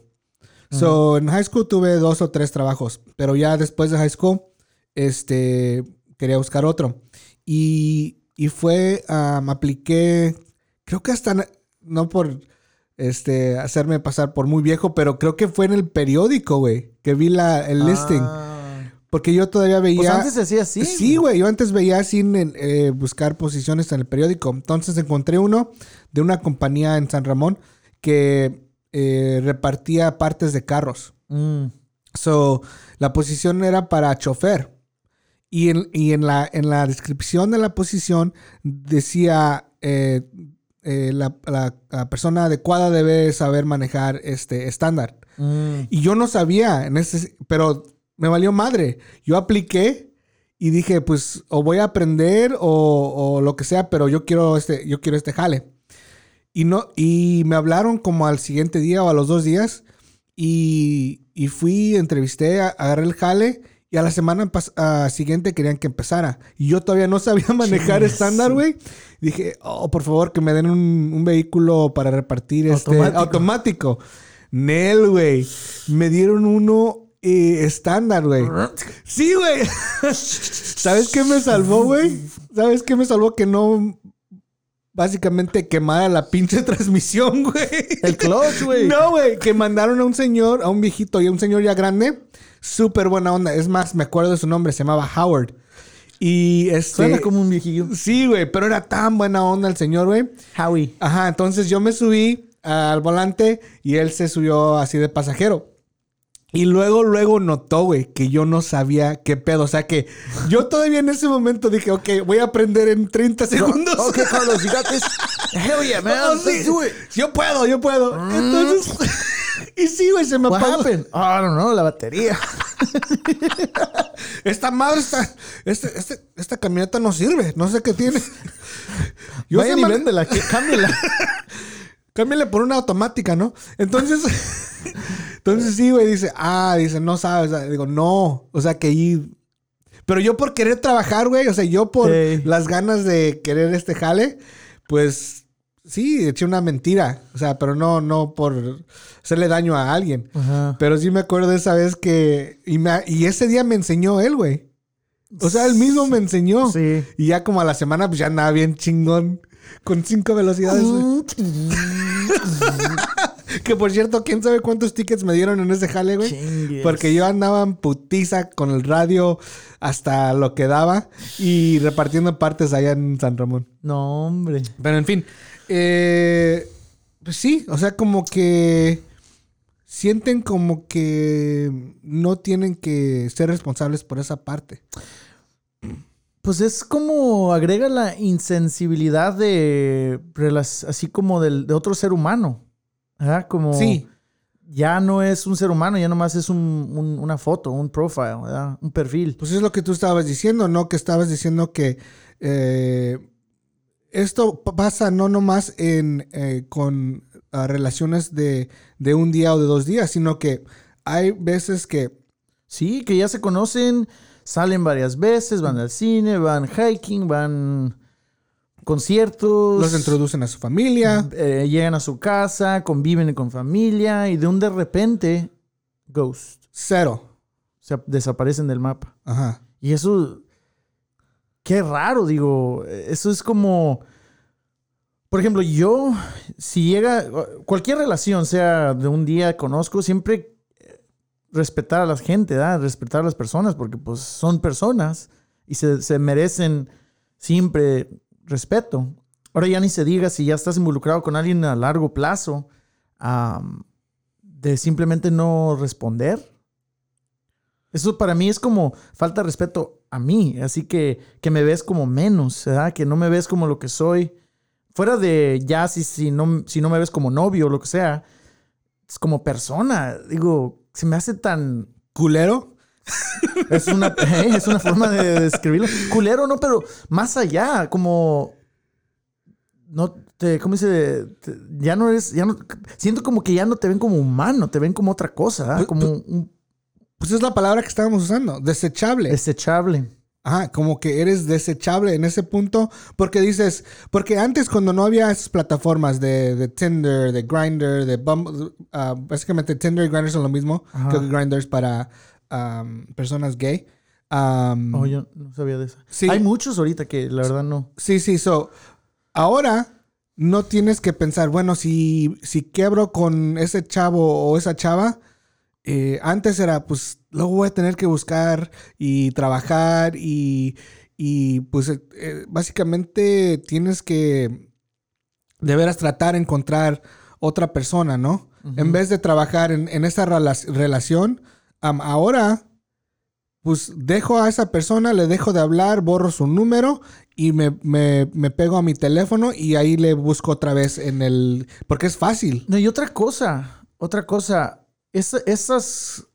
So, en high school tuve dos o tres trabajos, pero ya después de high school, este, quería buscar otro. Y, y fue, um, apliqué, creo que hasta, no por este, hacerme pasar por muy viejo, pero creo que fue en el periódico, güey, que vi la, el listing. Ah. Porque yo todavía veía... Pues antes se hacía así. Sí, güey. Yo antes veía sin eh, buscar posiciones en el periódico. Entonces encontré uno de una compañía en San Ramón que eh, repartía partes de carros. Mm. So, la posición era para chofer. Y en, y en, la, en la descripción de la posición decía eh, eh, la, la- la persona adecuada debe saber manejar este estándar. Mm. Y yo no sabía, en ese, pero me valió madre. Yo apliqué y dije, pues, o voy a aprender o, o lo que sea, pero yo quiero este, yo quiero este jale. Y no, y me hablaron como al siguiente día o a los dos días. Y, y fui, entrevisté, agarré el jale. Y a la semana siguiente querían que empezara. Y yo todavía no sabía manejar estándar, güey. Dije, oh, por favor, que me den un, un vehículo para repartir este Automático. automático. Nel, güey. Me dieron uno eh, estándar, güey. Sí, güey. ¿Sabes qué me salvó, güey? ¿Sabes qué me salvó? Que no básicamente quemara la pinche transmisión, güey. El clutch, güey. No, güey. Que mandaron a un señor, a un viejito y a un señor ya grande. Súper buena onda. Es más, me acuerdo de su nombre. Se llamaba Howard. Y este... Suena como un viejillo. Sí, güey. Pero era tan buena onda el señor, güey. Howie. Ajá, entonces yo me subí al volante y él se subió así de pasajero. Y luego, luego notó, güey, que yo no sabía qué pedo. O sea que yo todavía en ese momento dije, ok, voy a aprender en 30 segundos. Ok, Carlos, you got this. Hell yeah, man. Oh, sí. It. Yo puedo, yo puedo. Entonces, y sí, güey, se me What apagó. happened? Oh, don't know, la batería. Esta madre está. Este, este- esta camioneta no sirve. No sé qué tiene. Yo Vayan y man- véndela, que- cámbiala. Cámbiale por una automática, ¿no? Entonces, entonces sí, güey, dice, ah, dice, no sabes. O sea, Digo, no. O sea, que ir. Pero yo por querer trabajar, güey, o sea, yo por las ganas de querer este jale, pues sí, eché una mentira. O sea, pero no, no por hacerle daño a alguien. Ajá. Pero sí me acuerdo de esa vez que. Y, me- y ese día me enseñó él, güey. O sea, él mismo me enseñó. Sí. Y ya como a la semana, pues ya andaba bien chingón. Con cinco velocidades. Que por cierto, quién sabe cuántos tickets me dieron en ese jale, güey. Chingues. Porque yo andaba en putiza con el radio hasta lo que daba y repartiendo partes allá en San Ramón. No, hombre. Pero en fin, eh, pues sí, o sea, como que sienten como que no tienen que ser responsables por esa parte. Pues es como agrega la insensibilidad de así como del, de otro ser humano. ¿verdad? Como Sí, ya no es un ser humano, ya nomás es un, un- una foto, un profile, ¿verdad? un perfil. pues es lo que tú estabas diciendo, ¿no? Que estabas diciendo que eh, esto pasa no nomás en, eh, con ah, relaciones de, de un día o de dos días, sino que hay veces que Sí, que ya se conocen, salen varias veces, van al cine, van hiking, van conciertos. los introducen a su familia. eh, llegan a su casa, conviven con familia y de un de repente, ghost. Cero. Se desaparecen del mapa. Ajá. Y eso, qué raro, digo, eso es como, por ejemplo, yo, si llega, cualquier relación, sea de un día conozco, siempre respetar a la gente, ¿verdad? respetar a las personas, porque pues son personas y se, se merecen siempre respeto. Ahora ya ni se diga si ya estás involucrado con alguien a largo plazo, de simplemente no responder. Eso para mí es como falta de respeto a mí, así que que me ves como menos, ¿verdad? Que no me ves como lo que soy. Fuera de ya si, si, no, si no me ves como novio o lo que sea, es como persona. Digo, se me hace tan... Culero. Es una, ¿eh? es una forma de describirlo. Culero, no, pero más allá, como... No te, ¿cómo dice? Te- ya no eres, ya no, siento como que ya no te ven como humano, te ven como otra cosa, ¿verdad? Pues- como un Pues es la palabra que estábamos usando. Desechable. desechable. Ajá, como que eres desechable en ese punto. Porque dices, porque antes cuando no había esas plataformas de, de Tinder, de Grindr, de Bumble, ah, básicamente Tinder y Grindr son lo mismo. Ajá. Creo que Grindr es para am, personas gay. Am, Oh, yo no sabía de eso. Sí. Hay muchos ahorita que la verdad no. Sí, sí, so, ahora no tienes que pensar, bueno, si, si quebro con ese chavo o esa chava, eh, antes era, pues, luego voy a tener que buscar y trabajar y, y pues, eh, eh, básicamente tienes que, de veras, tratar de encontrar otra persona, ¿no? En vez de trabajar en, en esa rela- relación, ahora, pues, dejo a esa persona, le dejo de hablar, borro su número y me, me- me pego a mi teléfono y ahí le busco otra vez en el... Porque es fácil. No, y otra cosa, otra cosa, esa- esas,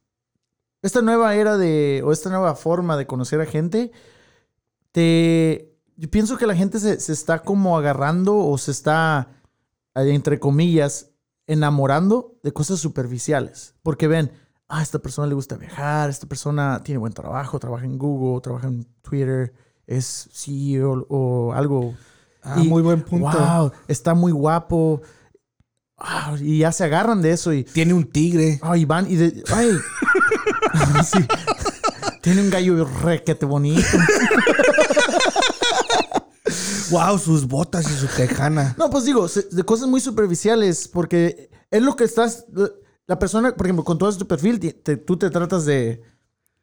esta nueva era de, o esta nueva forma de conocer a gente, te, yo pienso que la gente se, se está como agarrando o se está, eh, entre comillas, enamorando de cosas superficiales. Porque ven, ah, a esta persona le gusta viajar, esta persona tiene buen trabajo, trabaja en Google, trabaja en Twitter, es CEO o algo Ah, Y- muy buen punto. Wow, está muy guapo. Wow, y ya se agarran de eso y. Tiene un tigre. Ay, van y de. Ay. Sí. Tiene un gallo requete bonito. Wow, sus botas y su tejana. No, pues digo, de cosas muy superficiales, porque es lo que estás. La persona, por ejemplo, con todo tu perfil, te- tú te tratas de.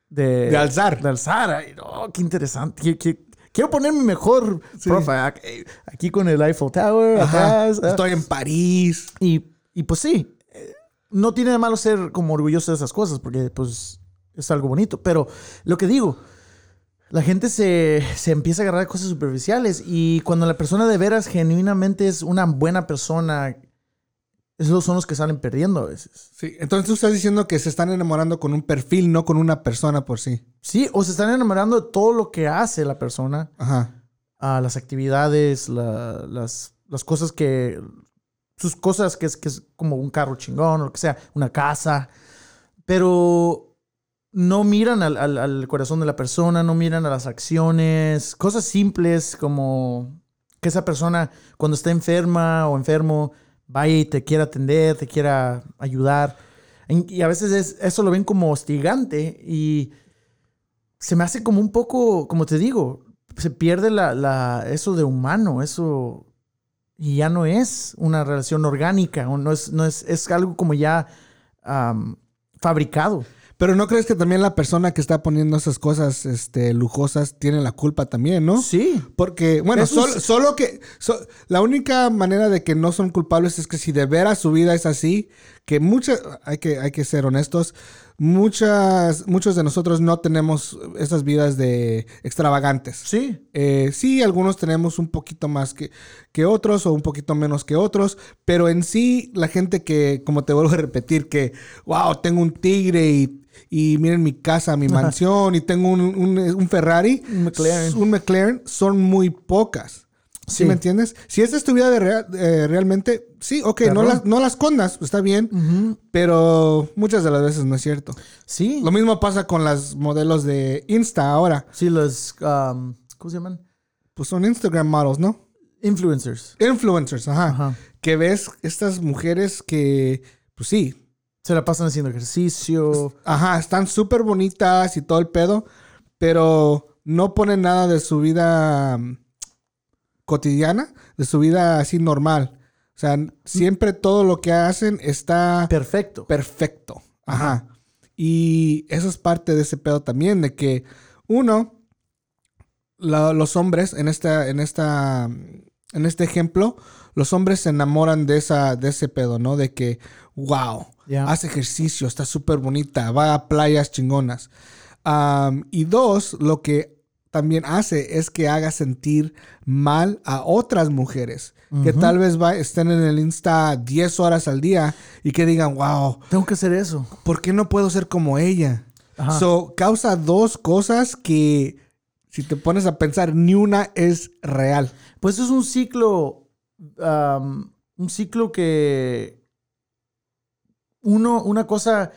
De, De alzar. De alzar. Ay, no, qué interesante. Qui- qui- Quiero poner mi mejor profile. Aquí- Aquí con el Eiffel Tower, Ajá. atrás. ah. Estoy en París. Y, y pues sí, eh, no tiene de malo ser como orgulloso de esas cosas, porque pues es algo bonito. Pero lo que digo, la gente se, se empieza a agarrar cosas superficiales y cuando la persona de veras genuinamente es una buena persona, esos son los que salen perdiendo a veces. Sí, entonces tú estás diciendo que se están enamorando con un perfil, no con una persona por sí. Sí, o se están enamorando de todo lo que hace la persona, Ajá. las actividades, la- las, las cosas que... Sus cosas que es, que es como un carro chingón o lo que sea, una casa. Pero no miran al, al- al corazón de la persona, no miran a las acciones, cosas simples como que esa persona cuando está enferma o enfermo vaya y te quiera atender, te quiera ayudar. Y a veces es- eso lo ven como hostigante y se me hace como un poco, como te digo, se pierde la, eso de humano, eso y ya no es una relación orgánica, o no es, no es, es algo como ya fabricado. Pero ¿no crees que también la persona que está poniendo esas cosas este, lujosas tiene la culpa también, no? Sí. Porque, bueno, sol- solo que... so- la única manera de que no son culpables es que si de veras su vida es así, que muchas... Hay que, hay que ser honestos. Muchas, muchos de nosotros no tenemos esas vidas de extravagantes. Sí. Eh, sí, algunos tenemos un poquito más que, que otros o un poquito menos que otros, pero en sí la gente que, como te vuelvo a repetir, que, wow, tengo un tigre y, y miren mi casa, mi mansión y tengo un, un- un Ferrari, Un McLaren. un McLaren, son muy pocas. ¿Sí, Sí. me entiendes? Si esta es tu vida de eh, realmente, sí, ok, no no las escondas, está bien, pero muchas de las veces no es cierto. Sí. Lo mismo pasa con las modelos de Insta ahora. Sí, los, um, ¿cómo se llaman? Pues son Instagram models, ¿no? Influencers. Influencers, ajá. Ajá. Que ves estas mujeres que, pues sí, Se la pasan haciendo ejercicio. ajá, están súper bonitas y todo el pedo, pero no ponen nada de su vida cotidiana, de su vida así normal. O sea, siempre todo lo que hacen está Perfecto. perfecto. Ajá. Y eso es parte de ese pedo también, de que uno, la- los hombres, en esta, en esta, en este ejemplo, los hombres se enamoran de esa, de ese pedo, ¿no? De que, wow, Ya. hace ejercicio, está súper bonita, va a playas chingonas. Y dos, lo que también hace es que haga sentir mal a otras mujeres que tal vez va- estén en el Insta 10 horas al día y que digan, wow, Tengo que hacer eso. ¿por qué no puedo ser como ella? Ajá. So, causa dos cosas que, si te pones a pensar, ni una es real. Pues es un ciclo, um, un ciclo que uno, una cosa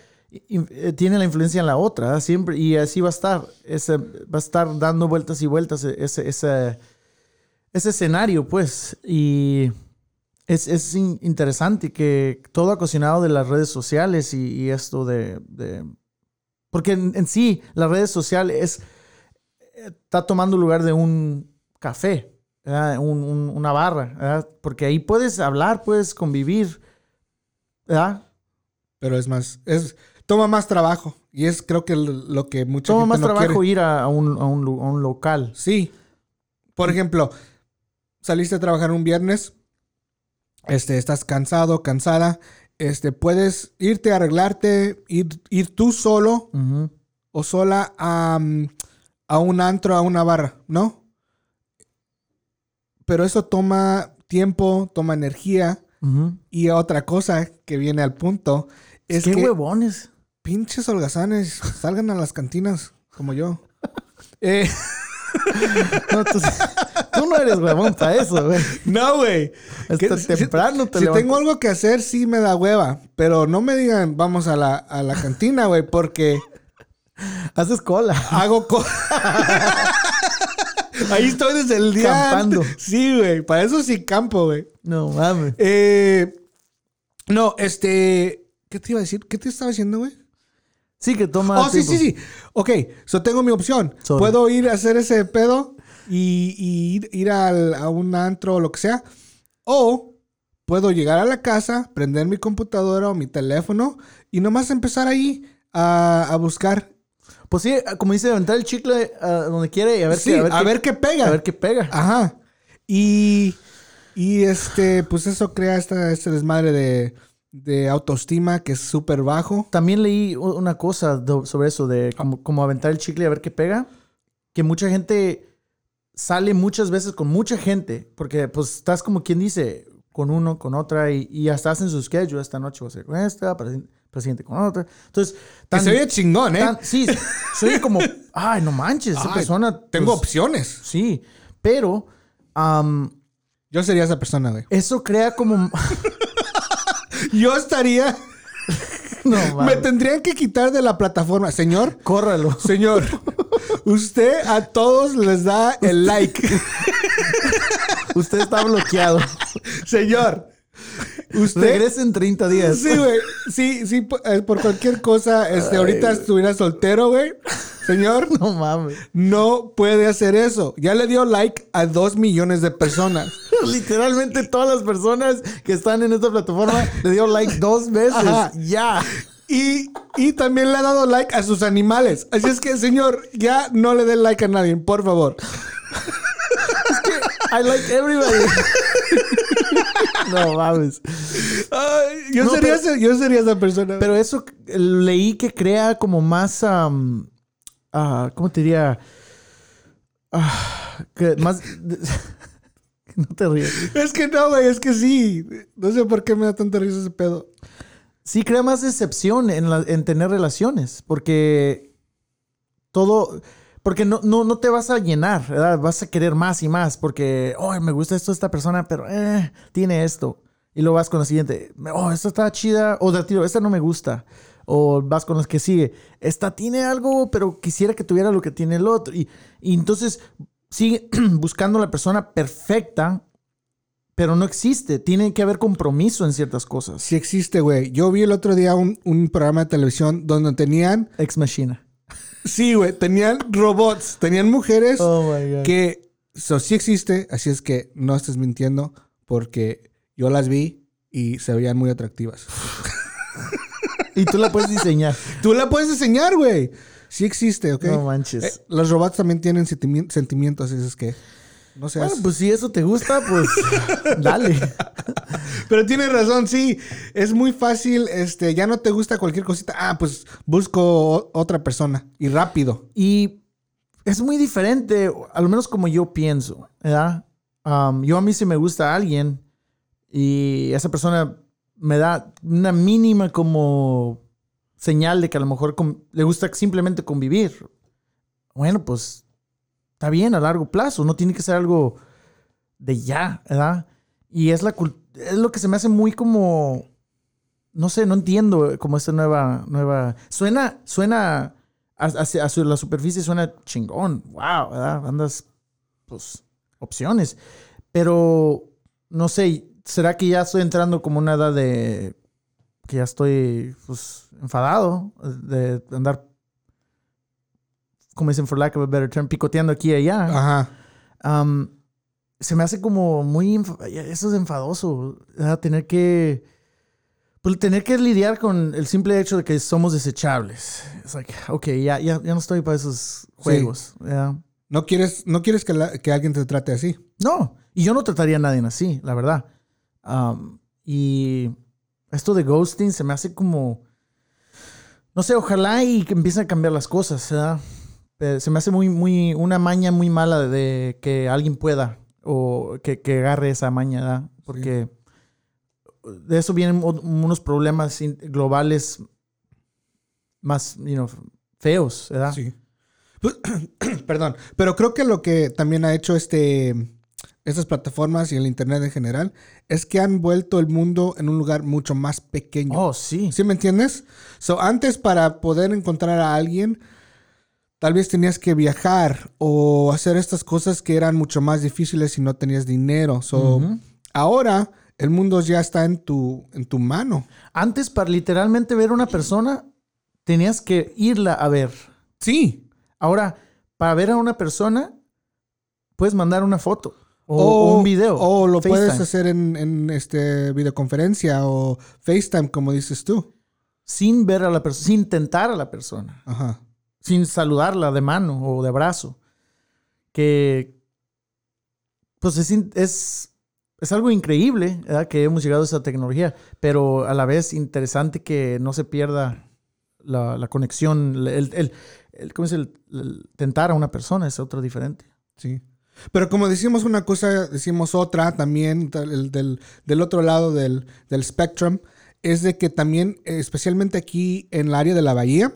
tiene la influencia en la otra, ¿eh? siempre, y así va a estar, ese, va a estar dando vueltas y vueltas e- ese, ese, ese escenario, pues, y es, es in- interesante que todo ha cocinado de las redes sociales y, y esto de, de- porque en, en sí, las redes sociales es, está tomando lugar de un café. Un- un- una barra, ¿verdad? Porque ahí puedes hablar, puedes convivir, ¿verdad? Pero es más, es, toma más trabajo. Y es creo que lo que mucha Toma gente más no trabajo quiere. ir a, a un, a un a un local. Sí. Por ejemplo, saliste a trabajar un viernes, este, estás cansado, cansada, este, puedes irte a arreglarte, ir, ir tú solo o sola a, mm, a un antro, a una barra, ¿no? Pero eso toma tiempo, toma energía. Y otra cosa que viene al punto es Qué que huevones. Pinches holgazanes salgan a las cantinas como yo. Eh, No, tú, tú no eres huevón para eso, güey. no, güey. Hasta si- temprano te Si levantas. tengo algo que hacer, sí me da hueva. Pero no me digan, vamos a la, a la cantina, güey, porque Haces cola. hago co- Ahí estoy desde el día. Campando. antes. Sí, güey. Para eso sí campo, güey. No mames. Eh, no, este. ¿Qué te iba a decir? ¿Qué te estaba diciendo, güey? Sí, que toma. Oh, sí, tiempo. sí, sí. Ok, so tengo mi opción. Sorry. Puedo ir a hacer ese pedo y, y ir, ir al- a un antro o lo que sea. O puedo llegar a la casa, prender mi computadora o mi teléfono y nomás empezar ahí a, a buscar. Pues sí, como dice, aventar el chicle a donde quiere y a ver, Sí, qué, a ver, qué, qué pega. a ver qué pega. Ajá. Y, y este, pues eso crea esta, este desmadre de, de autoestima que es súper bajo. También leí una cosa sobre eso, de como, como aventar el chicle y a ver qué pega. Que mucha gente sale muchas veces con mucha gente, porque pues estás como quien dice, con uno, con otra, y, y hasta hacen su schedule. Esta noche voy a ser con esta, para siguiente con otra. Entonces, Que tan- se oye chingón, ¿eh? tan- sí, soy como, ay, no manches, esa Ay, persona. Tengo pues, opciones. Sí, pero Yo sería esa persona, güey. eso crea como. Yo estaría. no, Me tendrían que quitar de la plataforma. Señor, Córralo. señor, usted a todos les da el like. Usted está bloqueado. Señor, usted. Regrese en 30 días. Sí, güey. Sí, sí, por, eh, por cualquier cosa. Este, ahorita estuviera soltero, güey. Señor, No mames. no puede hacer eso. Ya le dio like a dos millones de personas. Literalmente todas las personas que están en esta plataforma le dio like dos veces. Ajá. Ya. Y, y también le ha dado like a sus animales. Así es que, señor, ya no le dé like a nadie, por favor. I like everybody. No mames. Yo, No, sería pero- yo sería esa persona. Pero eso leí que crea como más. ah, ¿Cómo te diría? Ah, que más. no te ríes. Es que no, güey, es que sí. No sé por qué me da tanta risa ese pedo. Sí, crea más decepción en, la- en tener relaciones. Porque todo. Porque no, no, no te vas a llenar, ¿verdad? Vas a querer más y más. Porque, oh, me gusta esto de esta persona, pero eh, tiene esto. Y luego vas con la siguiente. Oh, esta está chida. O de tiro, esta no me gusta. O vas con los que sigue. Esta tiene algo, pero quisiera que tuviera lo que tiene el otro. Y, y entonces sigue buscando la persona perfecta, pero no existe. Tiene que haber compromiso en ciertas cosas. Sí existe, güey. Yo vi el otro día un, un programa de televisión donde tenían... Ex Machina. Sí, güey, tenían robots. Tenían mujeres Oh my God. que... Eso sí existe, así es que no estés mintiendo porque yo las vi y se veían muy atractivas. Y tú la puedes diseñar. Tú la puedes diseñar, güey. Sí existe, ¿ok? No manches. Eh, los robots también tienen sentimi- sentimientos, así es que... No seas... Bueno, pues si eso te gusta, pues dale. Pero tienes razón, sí. Es muy fácil, este, ya no te gusta cualquier cosita. Ah, pues busco otra persona. Y rápido. Y es muy diferente, a lo menos como yo pienso, ¿verdad? Um, yo a mí si me gusta alguien y esa persona me da una mínima como señal de que a lo mejor le gusta simplemente convivir. Bueno, pues está bien a largo plazo, no tiene que ser algo de ya, ¿verdad? Y es, la, es lo que se me hace muy como, no sé, no entiendo como esta nueva, nueva, suena, suena, hacia, hacia la superficie suena chingón, wow, ¿verdad? Andas, pues, opciones. Pero, no sé, ¿será que ya estoy entrando como una edad de que ya estoy, pues, enfadado de andar, como dicen, for lack of a better term, picoteando aquí y allá? Ajá. Um, se me hace como muy... Eso es enfadoso, ¿verdad? Tener que... Pues tener que lidiar con el simple hecho de que somos desechables. Es like, ok, ya, ya, ya no estoy para esos juegos. No quieres, no quieres que, la- que alguien te trate así. No, y yo no trataría a nadie así, la verdad. Um, y esto de ghosting se me hace como... No sé, ojalá y que empiecen a cambiar las cosas, ¿verdad? Se me hace muy, muy, una maña muy mala de, que alguien pueda o que, que agarre esa maña, ¿verdad? Porque de eso vienen unos problemas globales más, you know, feos, ¿verdad? Sí. Perdón, pero creo que lo que también ha hecho este, estas plataformas y el Internet en general es que han vuelto el mundo en un lugar mucho más pequeño. Oh, sí. ¿Sí me entiendes? So, antes para poder encontrar a alguien, tal vez tenías que viajar o hacer estas cosas que eran mucho más difíciles si no tenías dinero. So, ahora el mundo ya está en tu, en tu mano. Antes, para literalmente ver a una persona, tenías que irla a ver. Sí. Ahora, para ver a una persona, puedes mandar una foto o, o un video. O lo puedes hacer en, en, este videoconferencia o FaceTime, como dices tú. Sin ver a la persona, sin tentar a la persona, Ajá. Sin saludarla de mano o de abrazo. Que, pues es, es, es algo increíble ¿verdad? que hemos llegado a esa tecnología, pero a la vez interesante que no se pierda la, la conexión, el, el, el- ¿cómo es el, el tentar a una persona es otro diferente. Sí. Pero como decimos una cosa, decimos otra también tal- el del, del otro lado del, del spectrum, es de que también, especialmente aquí en el área de la bahía,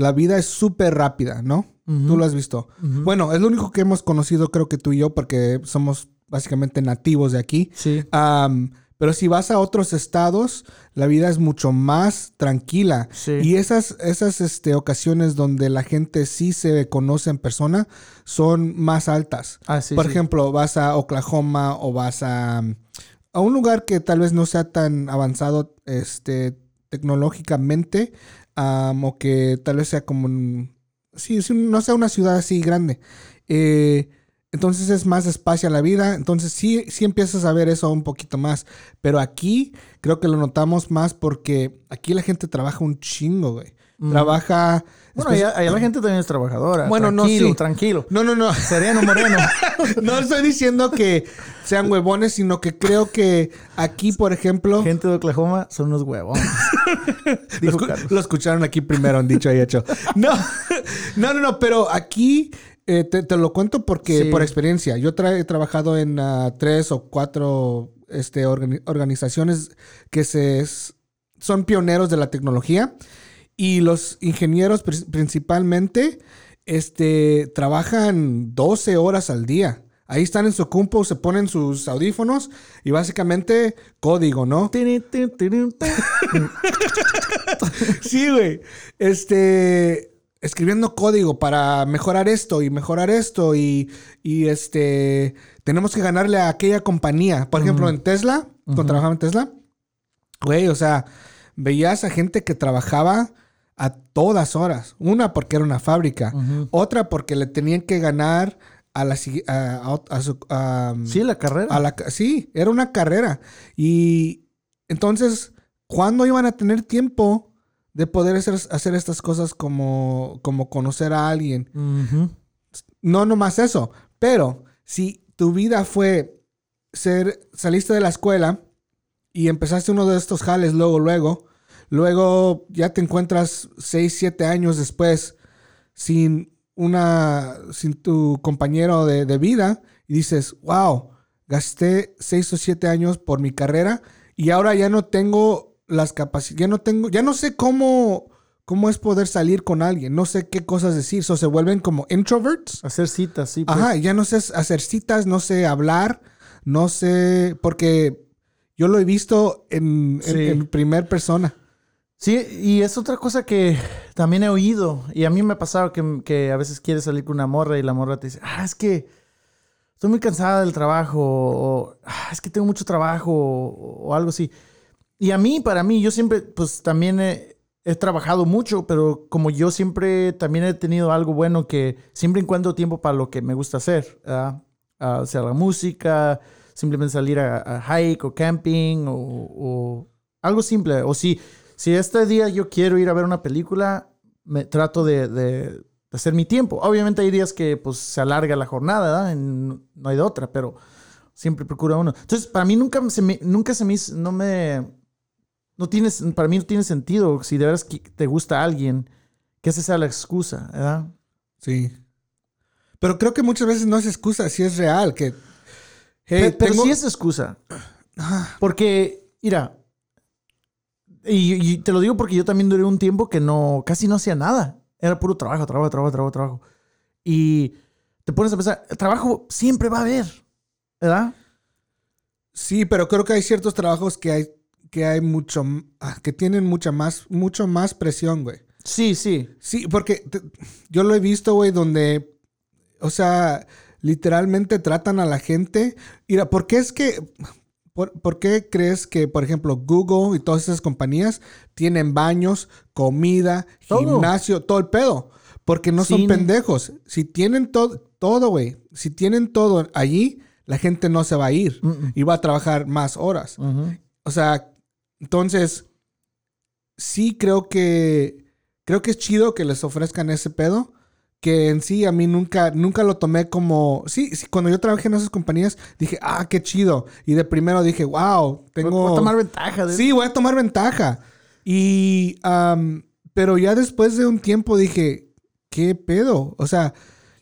la vida es súper rápida, ¿no? Tú lo has visto. Bueno, es lo único que hemos conocido, creo que tú y yo, porque somos básicamente nativos de aquí. Sí. Pero si vas a otros estados, la vida es mucho más tranquila. Sí. Y esas, esas este, ocasiones donde la gente sí se conoce en persona son más altas. Ah, sí, Por sí. ejemplo, vas a Oklahoma o vas a, a un lugar que tal vez no sea tan avanzado este, tecnológicamente am, o que tal vez sea como un- sí, sí, no sea una ciudad así grande. Eh, entonces es más despacio la vida. Entonces sí, sí empiezas a ver eso un poquito más. Pero aquí creo que lo notamos más porque aquí la gente trabaja un chingo, güey. Trabaja... Bueno, allá, allá la gente también es trabajadora. Bueno, no, tranquilo, sí. tranquilo. No, no, no. Sereno, moreno. No estoy diciendo que sean huevones, sino que creo que aquí, por ejemplo... gente de Oklahoma son unos huevones. Lo, escu- escucharon aquí primero, han dicho y hecho. No, no, no, no, pero aquí eh, te, te lo cuento porque Sí. por experiencia. Yo tra- he trabajado en ah, tres o cuatro este, organi- organizaciones que se, son pioneros de la tecnología y los ingenieros pri- principalmente este, trabajan 12 horas al día. Ahí están en su compu, se ponen sus audífonos y básicamente código, ¿no? Sí, güey. Este. Escribiendo código para mejorar esto y mejorar esto y, y este. Tenemos que ganarle a aquella compañía. Por ejemplo, en Tesla, cuando trabajaba en Tesla, güey, o sea, veías a gente que trabajaba a todas horas. Una porque era una fábrica, otra porque le tenían que ganar a la a, a- su- a- Sí, la carrera. a la sí, era una carrera. Y entonces, ¿cuándo iban a tener tiempo de poder hacer, hacer estas cosas como, como conocer a alguien? No nomás eso, pero si tu vida fue ser, saliste de la escuela y empezaste uno de estos jales luego, luego, luego ya te encuentras 6, 7 años después sin una, sin tu compañero de, de vida y dices, wow, gasté 6 o 7 años por mi carrera y ahora ya no tengo las capacidades, ya no tengo, ya no sé cómo, cómo es poder salir con alguien, no sé qué cosas decir, o se vuelven como introverts. Hacer citas, sí. pues. Ajá, ya no sé hacer citas, no sé hablar, no sé, porque yo lo he visto en, en- Sí. en primer persona. Sí, y es otra cosa que también he oído. Y a mí me ha pasado que, a veces quieres salir con una morra y la morra te dice, ah, es que estoy muy cansada del trabajo. O "Ah, es que tengo mucho trabajo. O, o algo así. Y a mí, para mí, yo siempre, pues también he, trabajado mucho, pero como yo siempre también he tenido algo bueno que siempre encuentro tiempo para lo que me gusta hacer. ¿verdad? a hacer la música, simplemente salir a, hike o camping o, o algo simple. O si, si este día yo quiero ir a ver una película, me trato de, hacer mi tiempo. Obviamente hay días que pues se alarga la jornada, ¿verdad? En- no hay de otra, pero siempre procura uno. Entonces, para mí nunca se me, nunca se me no me, no tienes, para mí no tiene sentido si de veras que te gusta alguien, que esa sea la excusa, ¿verdad? Sí. Pero creo que muchas veces no es excusa, sí es real. Que, hey, Pe- pero tengo- sí es excusa. Ah, Porque, mira, y, y te lo digo porque yo también duré un tiempo que no, casi no hacía nada. Era puro trabajo, trabajo, trabajo, trabajo, trabajo. Y te pones a pensar, el trabajo siempre va a haber, ¿verdad? Sí, pero creo que hay ciertos trabajos que hay que hay mucho ah, que tienen mucha más mucho más presión, güey. Sí, sí. Sí, porque te- yo lo he visto, güey, donde o sea, literalmente tratan a la gente. Mira, ¿por qué es que por, por qué crees que, por ejemplo, Google y todas esas compañías tienen baños, comida, Todo. gimnasio, todo el pedo? Porque no son pendejos. Si tienen todo, todo, güey. Si tienen todo allí, la gente no se va a ir y va a trabajar más horas. O sea, entonces, sí creo que, creo que es chido que les ofrezcan ese pedo. Que en sí a mí nunca, nunca lo tomé como... Sí, sí, cuando yo trabajé en esas compañías dije, ah, qué chido. Y de primero dije, wow, tengo... Voy a tomar ventaja de Sí, voy a tomar ventaja. Y, pero ya después de un tiempo dije, ¿qué pedo? O sea,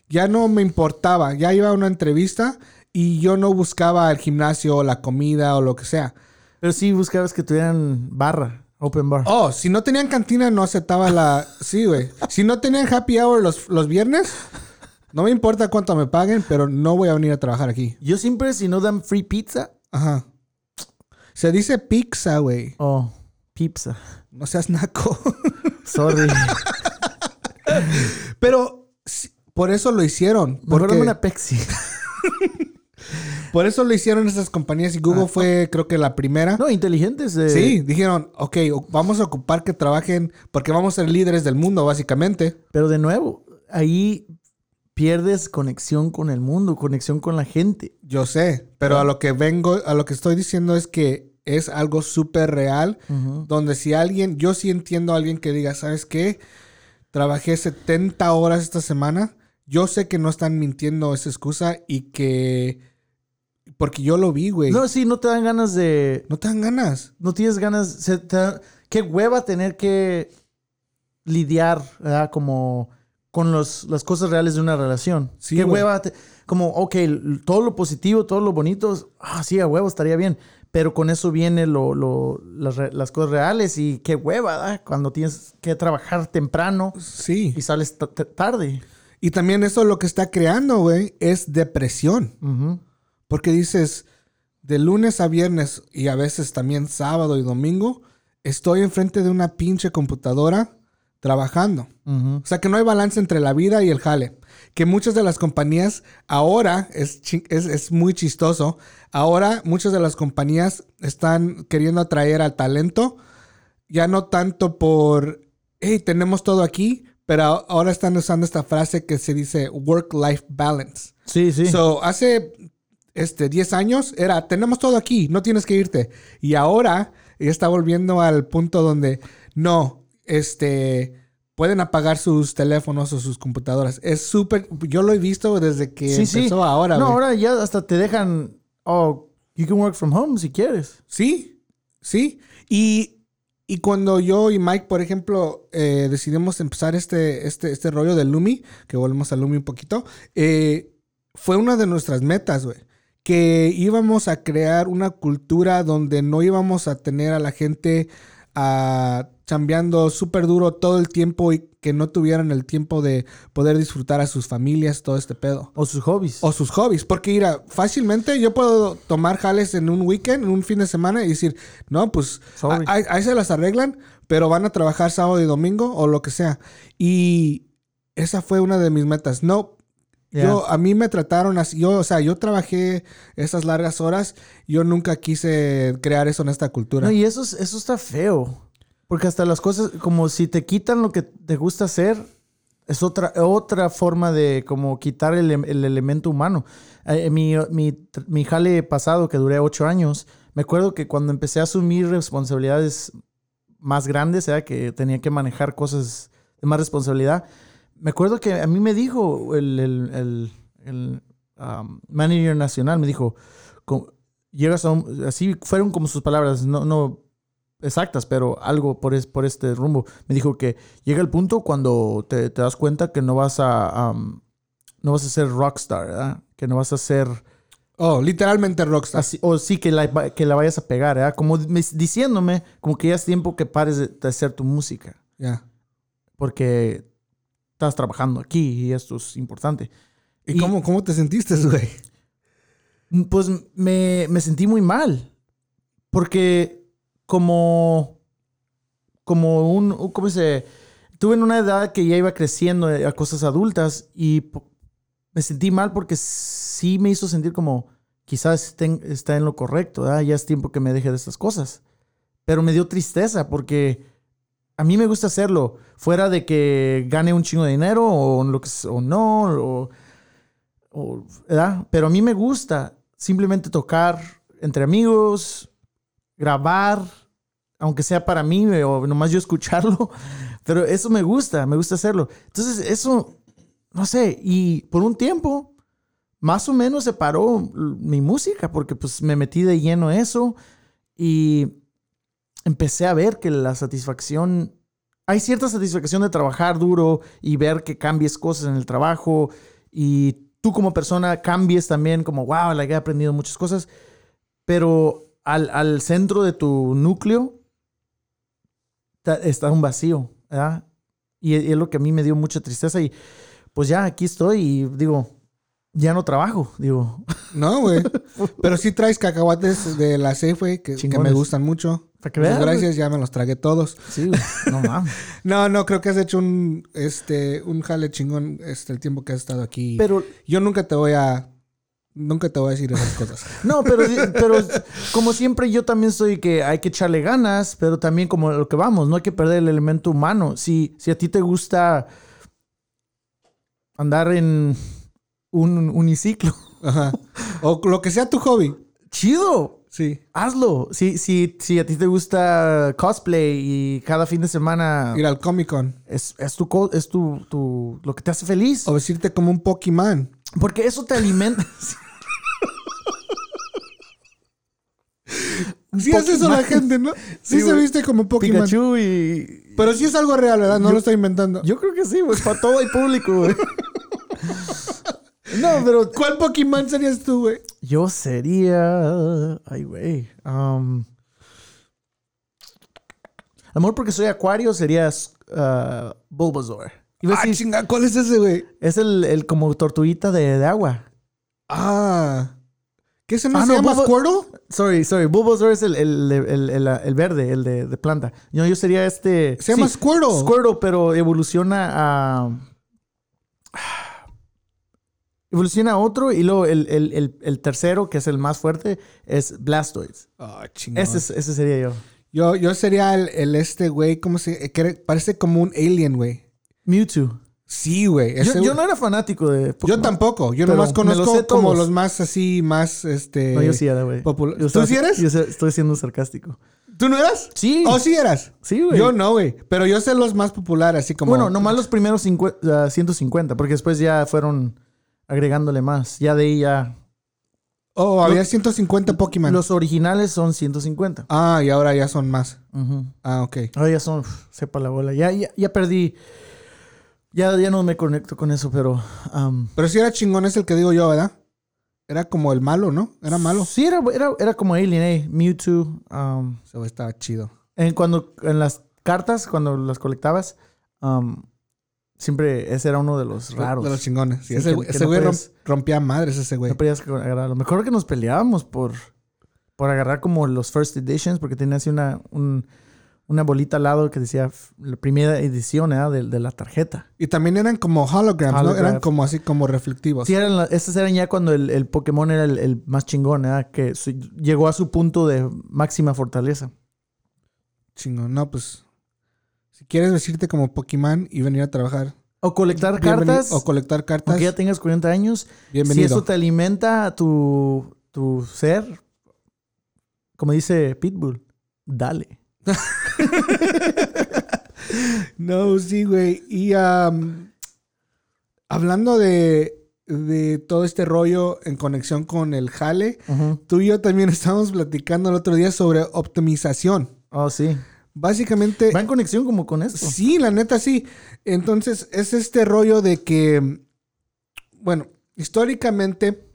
ya no me importaba. Ya iba a una entrevista y yo no buscaba el gimnasio o la comida o lo que sea. Pero sí buscabas que tuvieran barra, open bar. Oh, si no tenían cantina, no aceptaba la. Sí, güey. Si no tenían happy hour los, los viernes, no me importa cuánto me paguen, pero no voy a venir a trabajar aquí. Yo siempre, si no dan free pizza, Ajá. Se dice pizza, güey. oh, pizza. No seas naco. Sorry. pero por eso lo hicieron. Porque, una. Por eso lo hicieron esas compañías y Google fue, creo que la primera. No, inteligentes. eh, Sí, dijeron, ok, vamos a ocupar que trabajen porque vamos a ser líderes del mundo, básicamente. Pero de nuevo, ahí pierdes conexión con el mundo, conexión con la gente. Yo sé, pero a lo que vengo, a lo que estoy diciendo es que es algo súper real, donde si alguien, yo sí entiendo a alguien que diga, ¿sabes qué? Trabajé 70 horas esta semana, yo sé que no están mintiendo esa excusa y que, porque yo lo vi, güey. No, sí, no te dan ganas de. no te dan ganas. No tienes ganas. se te da- qué hueva tener que lidiar, ¿verdad? Como con los, las cosas reales de una relación. Sí, qué güey. hueva. te- como, ok, todo lo positivo, todo lo bonito. Ah, sí, a huevo, estaría bien. Pero con eso viene lo, lo- las, cosas reales y qué hueva, ¿verdad? Cuando tienes que trabajar temprano Sí. y sales ta- ta- tarde. Y también eso lo que está creando, güey, es depresión. Ujú. Porque dices, de lunes a viernes y a veces también sábado y domingo, estoy enfrente de una pinche computadora trabajando. O sea que no hay balance entre la vida y el jale. Que muchas de las compañías ahora, es, es, es muy chistoso, ahora muchas de las compañías están queriendo atraer al talento, ya no tanto por, hey, tenemos todo aquí, pero ahora están usando esta frase que se dice work-life balance. Sí, sí. So, hace este, 10 años era, tenemos todo aquí, no tienes que irte. Y ahora ya está volviendo al punto donde, no, este, pueden apagar sus teléfonos o sus computadoras. Es súper, yo lo he visto desde que sí, sí. empezó ahora. No, ahora ya hasta te dejan. Oh, you can work from home si quieres. Sí, sí. Y, y cuando yo y Mike, por ejemplo, eh, decidimos empezar este, este, este rollo del Lumi, que volvemos al Lumi un poquito, eh, fue una de nuestras metas, güey. Que íbamos a crear una cultura donde no íbamos a tener a la gente ah, chambeando súper duro todo el tiempo y que no tuvieran el tiempo de poder disfrutar a sus familias, todo este pedo. O sus hobbies. O sus hobbies. Porque, mira, fácilmente yo puedo tomar jales en un weekend, en un fin de semana y decir, no, pues ahí se las arreglan, pero van a trabajar sábado y domingo o lo que sea. Y esa fue una de mis metas. No, Yo, a mí me trataron así. Yo, o sea, yo trabajé esas largas horas. Yo nunca quise crear eso en esta cultura. No, y eso, es- eso está feo. Porque hasta las cosas, como si te quitan lo que te gusta hacer, Es otra, otra forma de como quitar el, el elemento humano. Eh, mi, mi, mi jale pasado, que duré ocho años, me acuerdo que cuando empecé a asumir responsabilidades más grandes, era que tenía que manejar cosas de más responsabilidad, me acuerdo que a mí me dijo el, el, el, el um, manager nacional, me dijo, llegas a un, así fueron como sus palabras, no, no exactas, pero algo por, es, por este rumbo. Me dijo que llega el punto cuando te, te das cuenta que no vas a, um, no vas a ser rockstar, ¿verdad? Que no vas a ser Oh, literalmente rockstar. así, o sí que la, que la vayas a pegar, ¿verdad? Como me- diciéndome como que ya es tiempo que pares de, de hacer tu música, Ya. porque estás trabajando aquí y esto es importante. ¿Y, Y- cómo, cómo te sentiste, güey? Pues me, me sentí muy mal. Porque como, como un, ¿cómo se? Tuve en una edad que ya iba creciendo a cosas adultas y me sentí mal porque sí me hizo sentir como quizás estén- está en lo correcto, ya es tiempo que me deje de estas cosas. Pero me dio tristeza porque a mí me gusta hacerlo, fuera de que gane un chingo de dinero o, no, o, o- ¿verdad? Pero a mí me gusta simplemente tocar entre amigos, grabar, aunque sea para mí eh, o nomás yo escucharlo, pero eso me gusta, me gusta hacerlo. Entonces, eso, no sé, y por un tiempo, más o menos se paró mi música, porque pues me metí de lleno eso y empecé a ver que la satisfacción, hay cierta satisfacción de trabajar duro y ver que cambies cosas en el trabajo y tú como persona cambies también, como, wow, la he aprendido muchas cosas, pero al, al centro de tu núcleo está un vacío, ¿verdad? Y es, lo que a mí me dio mucha tristeza y pues ya aquí estoy y digo, ya no trabajo, digo, No, güey. Pero sí traes cacahuates de la Safeway que, que me gustan mucho. Para que Muchas veas. gracias, ya me los tragué todos. Sí, güey, no mames. No, no, creo que has hecho un, este, un jale chingón este, el tiempo que has estado aquí. Pero Yo nunca te voy a, nunca te voy a decir esas cosas. No, pero, pero como siempre yo también soy que hay que echarle ganas, pero también como lo que vamos, no hay que perder el elemento humano. Si, si a ti te gusta andar en un uniciclo, Ajá. O lo que sea tu hobby. chido, Sí. hazlo. Si, si, si a ti te gusta cosplay y cada fin de semana Ir al Comic Con. es, es, tu, co- es tu, tu- lo que te hace feliz. O vestirte como un Pokémon. Porque eso te alimenta. Sí hace eso la gente, ¿no? Sí, Sí, se viste como Pokémon. Pikachu y, Pero sí es algo real, ¿verdad? No lo estoy inventando. Yo creo que sí, güey. Para todo hay público, güey. No, pero ¿Cuál Pokémon serías tú, güey? yo sería. Ay, güey. Um... Amor, porque soy acuario, serías uh, Bulbasaur. Iba Ah, decir, chinga, ¿cuál es ese, güey? es el, el como tortuguita de, de agua. Ah. ¿Qué no Ah, se no, llama Bulba- Squirtle? Sorry, sorry. Bulbasaur es el, el, el, verde, el de, de planta. Yo, yo sería este. Se llama Squirtle. Squirtle, pero evoluciona a. Evoluciona otro y luego el, el- el- el tercero, que es el más fuerte, es Blastoise. Ah, chingón. Ese, es- ese sería yo. Yo, yo sería el, este, güey, ¿cómo se...? eh, que parece como un alien, güey. Mewtwo. Sí, güey. Yo, yo no era fanático de Yo Pokémon. tampoco. Yo nomás conozco como los más así, más, este... No, yo sí era, güey. Yo ¿Tú sí eres? Yo estoy siendo sarcástico. ¿Tú no eras? Sí. ¿Oh, sí eras? Sí, güey. Yo no, güey. Pero yo sé los más populares, así como... Bueno, nomás los primeros cincue- ah, 150, porque después ya fueron agregándole más. Ya de ahí ya. Oh, había 150 Pokémon. Los originales son 150. Ah, y ahora ya son más. Ah, ok. Ahora ya son, sepa la bola. Ya, ya, ya perdí. Ya, ya no me conecto con eso, pero. um, Pero sí era chingón, es el que digo yo, ¿verdad? Era como el malo, ¿no? Era malo. Sí, era, era, era como Alien, eh. Mewtwo. um, güey estaba chido. en, cuando, en las cartas, cuando las colectabas, um, siempre ese era uno de los raros. De los chingones. Sí, Sí, ese que- ese no güey rompía madres, ese güey. No podías agarrarlo. Mejor que nos peleábamos por, por agarrar como los first editions, porque tenía así una, un- una bolita al lado que decía la primera edición ¿eh? de, de la tarjeta. Y también eran como holograms, ¿no? Eran como así, como reflectivos. Sí, eran esas eran ya cuando el, el Pokémon era el, el más chingón, ¿eh? que su- llegó a su punto de máxima fortaleza. Chingón. No, pues... Quieres vestirte como Pokémon y venir a trabajar, O colectar bienveni- cartas. O colectar cartas. aunque ya tengas 40 años. Bienvenido. Si eso te alimenta tu, tu ser, como dice Pitbull, dale. No, sí, güey. Y hablando de, de todo este rollo en conexión con el jale, tú y yo también estábamos platicando el otro día sobre optimización. Oh, sí. Básicamente, Va en conexión como con esto. sí, la neta sí. Entonces, es este rollo de que, bueno, históricamente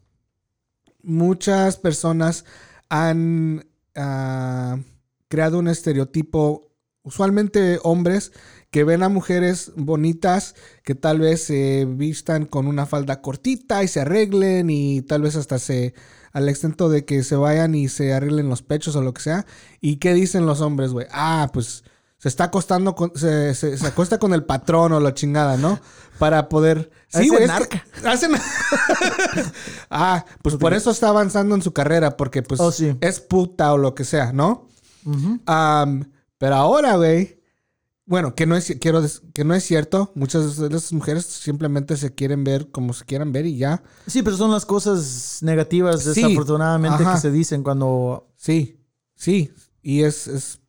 muchas personas han ah, creado un estereotipo, usualmente hombres, que ven a mujeres bonitas que tal vez se vistan con una falda cortita y se arreglen y tal vez hasta se al extento de que se vayan y se arreglen los pechos o lo que sea. ¿Y qué dicen los hombres, güey? Ah, pues se está acostando con, se, se- se acuesta con el patrón o la chingada, ¿no? Para poder. Hacen güey, narca. hacen- ah, pues por eso está avanzando en su carrera, porque pues Oh, sí. es puta o lo que sea, ¿no? Pero ahora, güey. Bueno, que no es quiero que no es cierto. Muchas de esas mujeres simplemente se quieren ver como se quieran ver y ya. Sí, pero son las cosas negativas, Sí. desafortunadamente, Ajá. que se dicen cuando... Sí, sí. Y es, es-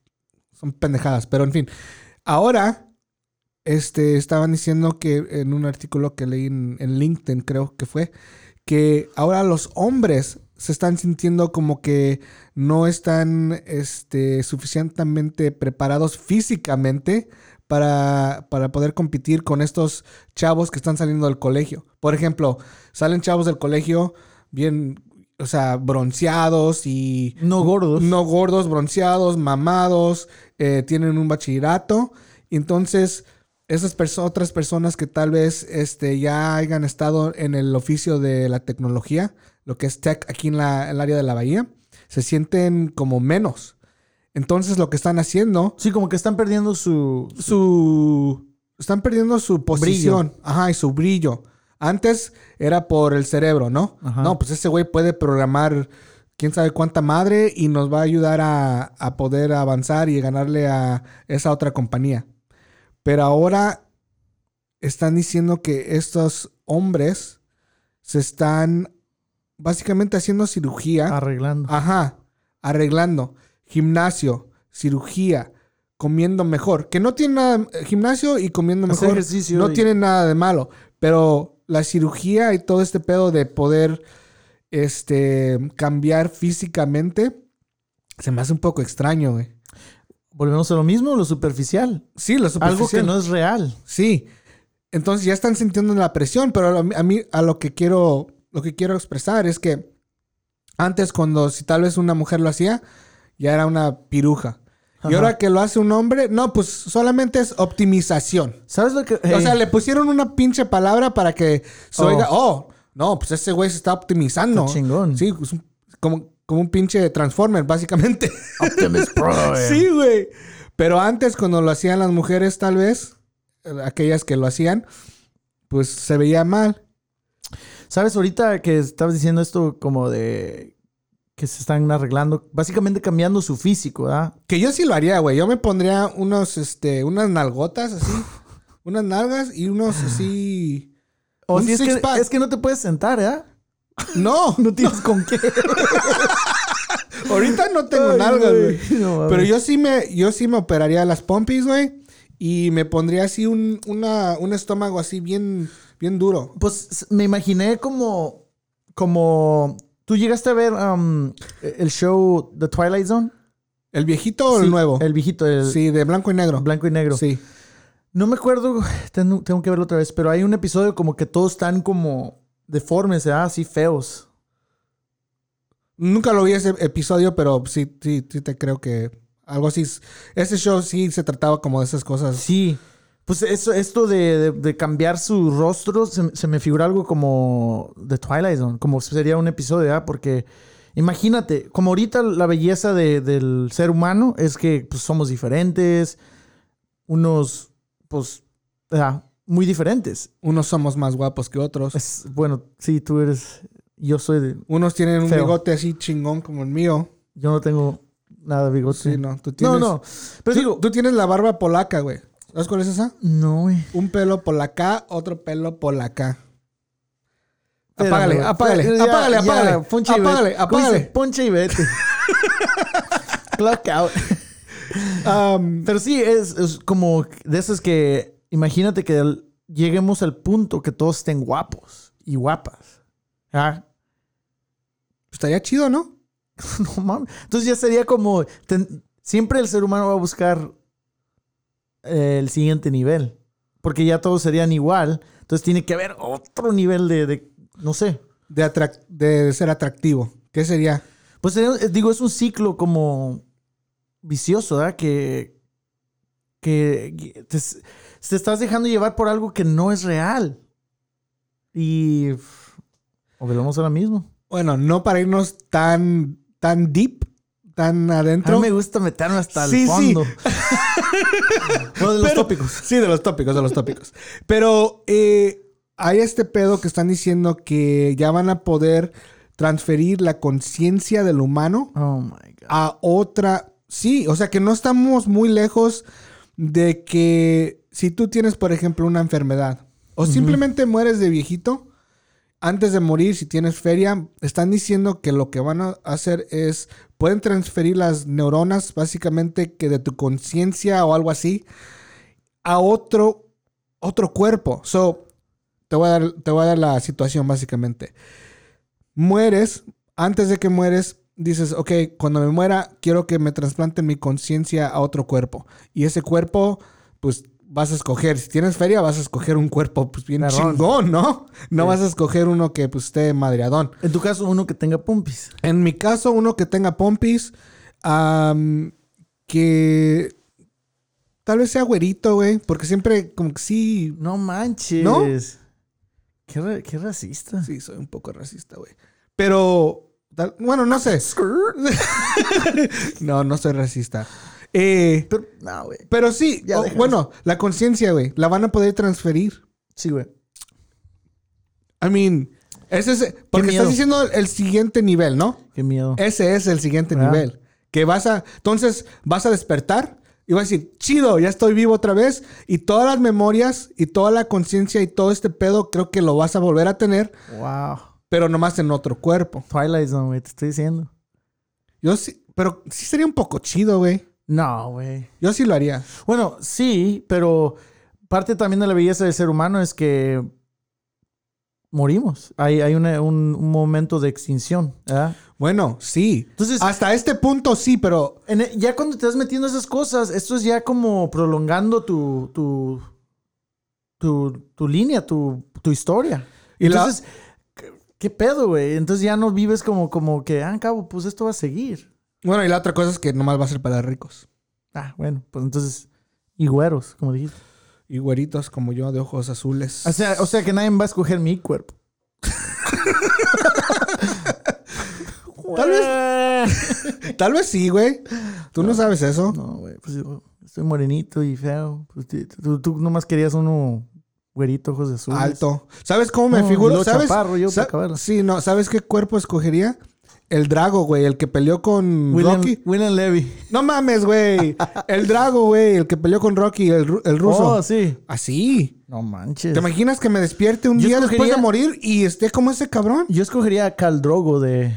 son pendejadas. Pero en fin. Ahora, este, estaban diciendo que en un artículo que leí en, en LinkedIn, creo que fue, que ahora los hombres se están sintiendo como que no están este, suficientemente preparados físicamente para, para poder competir con estos chavos que están saliendo del colegio. Por ejemplo, salen chavos del colegio bien, o sea, bronceados y No gordos. no gordos, bronceados, mamados, eh, tienen un bachillerato. Entonces, esas perso- otras personas que tal vez este, ya hayan estado en el oficio de la tecnología, lo que es tech aquí en la, el área de la bahía, se sienten como menos. Entonces, lo que están haciendo, Sí, como que están perdiendo su... su... Están perdiendo su posición. Ajá, y su brillo. Antes era por el cerebro, ¿no? Ajá. No, pues ese güey puede programar quién sabe cuánta madre y nos va a ayudar a, a poder avanzar y ganarle a esa otra compañía. Pero ahora están diciendo que estos hombres se están básicamente haciendo cirugía. Arreglando. Ajá, arreglando. Gimnasio, cirugía, comiendo mejor. Que no tiene nada, gimnasio y comiendo Hacer mejor. ejercicio No y- tiene nada de malo. Pero la cirugía y todo este pedo de poder este, cambiar físicamente se me hace un poco extraño, güey. Volvemos a lo mismo, lo superficial. Sí, lo Algo que superficial. no es real. Sí. Entonces ya están sintiendo la presión, pero a mí a lo que quiero lo que quiero expresar es que antes cuando si tal vez una mujer lo hacía, ya era una piruja. Y ahora que lo hace un hombre, no, pues solamente es optimización. ¿Sabes lo que...? O sea, le pusieron una pinche palabra para que se Oh. oiga, oh, no, pues ese güey se está optimizando. Está chingón. Sí, es un- como, como un pinche Transformer, básicamente. Optimus Prime. Sí, güey. Pero antes, cuando lo hacían las mujeres, tal vez, eh, aquellas que lo hacían, pues se veía mal. ¿Sabes ahorita que estabas diciendo esto como de que se están arreglando, básicamente cambiando su físico, ¿verdad? Que yo sí lo haría, güey. Yo me pondría unos, este, unas nalgotas así, unas nalgas y unos así. O Un si es que, es que no te puedes sentar, ¿verdad? No, No tienes con qué. ahorita no tengo Ay, nalgas, güey. No. Pero yo sí me, yo sí me operaría las pompis, güey. Y me pondría así un, una, un estómago así bien, bien duro. Pues me imaginé como. Como. ¿Tú llegaste a ver um, el show The Twilight Zone? ¿El viejito o Sí, el nuevo? El viejito, el Sí, de blanco y negro. blanco y negro. Sí. No me acuerdo, tengo, tengo que verlo otra vez, pero hay un episodio como que todos están como deformes, ¿verdad? Así feos. Nunca lo vi ese episodio, pero sí, sí, sí te creo que algo así. es- Ese show sí se trataba como de esas cosas. Sí. Pues eso, esto de, de- de cambiar su rostro, se, se me figura algo como The Twilight Zone, como sería un episodio, ¿verdad? Porque imagínate, como ahorita la belleza de- del ser humano es que pues, somos diferentes, unos, pues, ¿verdad? muy diferentes. Unos somos más guapos que otros. Es, bueno, sí, tú eres, yo soy de, Unos tienen un Feo. bigote así chingón como el mío. yo no tengo nada de bigote. Sí, no. Tú tienes, no, no, pero Tú, digo, tú tienes la barba polaca, güey. ¿Sabes cuál es esa? No, güey. Un pelo por la acá, otro pelo por la acá. Espérame, Apágale, apágale, Ya, apágale, ya, apágale. ponche Apágale, vete. ¿Cómo apágale. Ponche y vete. Clock out. Um, Pero sí, es, es como de esas que. Imagínate que el- lleguemos al punto que todos estén guapos y guapas. Ah, estaría chido, ¿no? no mames. Entonces ya sería como. ten- siempre el ser humano va a buscar eh, el siguiente nivel. Porque ya todos serían igual. Entonces tiene que haber otro nivel de. de- no sé. De, atrac- de ser atractivo. ¿Qué sería? Pues sería- eh, digo, es un ciclo como vicioso, ¿verdad? Que, que te, te estás dejando llevar por algo que no es real. Y volvemos a lo mismo. Bueno, no para irnos tan, tan deep, tan A adentro. mí me gusta meterme hasta Sí, el sí. fondo. no de los Pero- tópicos. Sí, de los tópicos, de los tópicos. Pero eh, hay este pedo que están diciendo que ya van a poder transferir la conciencia del humano Oh my God. a otra. Sí, o sea que no estamos muy lejos de que si tú tienes, por ejemplo, una enfermedad o simplemente mueres de viejito, antes de morir, si tienes feria, están diciendo que lo que van a hacer es, pueden transferir las neuronas, básicamente que de tu conciencia o algo así, a otro, otro cuerpo. So, te voy, a dar, te voy a dar la situación básicamente. Mueres, antes de que mueres, dices, ok, cuando me muera, quiero que me trasplanten mi conciencia a otro cuerpo. Y ese cuerpo, pues vas a escoger, si tienes feria, vas a escoger un cuerpo pues bien Perrón. chingón, ¿no? No Sí. vas a escoger uno que pues esté madreadón. En tu caso, uno que tenga pumpis. En mi caso, uno que tenga pompis, que tal vez sea güerito, güey, porque siempre como que sí, No manches. ¿No? Qué, ra- qué racista. sí, soy un poco racista, güey. Pero, bueno, no sé. no, no soy racista. Eh, Pero, no, güey. pero sí, Ya bueno, la conciencia, güey, la van a poder transferir. Sí, güey. I mean, ese es, porque estás diciendo el siguiente nivel, ¿no? Qué miedo. Ese es el siguiente Ah. nivel. Que vas a. Entonces, vas a despertar y vas a decir, chido, ya estoy vivo otra vez. Y todas las memorias y toda la conciencia y todo este pedo, creo que lo vas a volver a tener, Wow. pero nomás en otro cuerpo. Twilight Zone, güey, te estoy diciendo. Yo sí, pero sí sería un poco chido, güey. No, güey. Yo sí lo haría. Bueno, sí, pero parte también de la belleza del ser humano es que morimos. Hay, hay una- un, un momento de extinción. ¿verdad? Bueno, sí. Entonces, Hasta este punto sí, pero. en e- ya cuando te estás metiendo esas cosas, esto es ya como prolongando tu, tu, tu, tu línea, tu, tu historia. Y la- Entonces, ¿qué, qué pedo, güey? Entonces ya no vives como, como que, ah, cabo, pues esto va a seguir. Bueno, y la otra cosa es que nomás va a ser para ricos. Ah, bueno, pues entonces, y güeros, como dijiste. Y güeritos como yo, de ojos azules. O sea, o sea que nadie va a escoger mi cuerpo. Tal vez- Tal vez sí, güey. Tú no, sabes eso. No, güey, pues yo estoy morenito y feo. Pues, tú, tú nomás querías uno güerito, ojos de azul. Alto. ¿Sabes cómo me No, figuro? ¿Sabes? chaparro, yo Sa- para acabarla. sí, no. ¿Sabes qué cuerpo escogería? El Drago, güey. El que peleó con William, Rocky. William Levy. No mames, güey. El Drago, güey. El que peleó con Rocky, el, el ruso. Oh, sí. Así. No manches. ¿Te imaginas que me despierte un Yo día después de morir y esté como ese cabrón? Yo escogería a Cal Drogo de.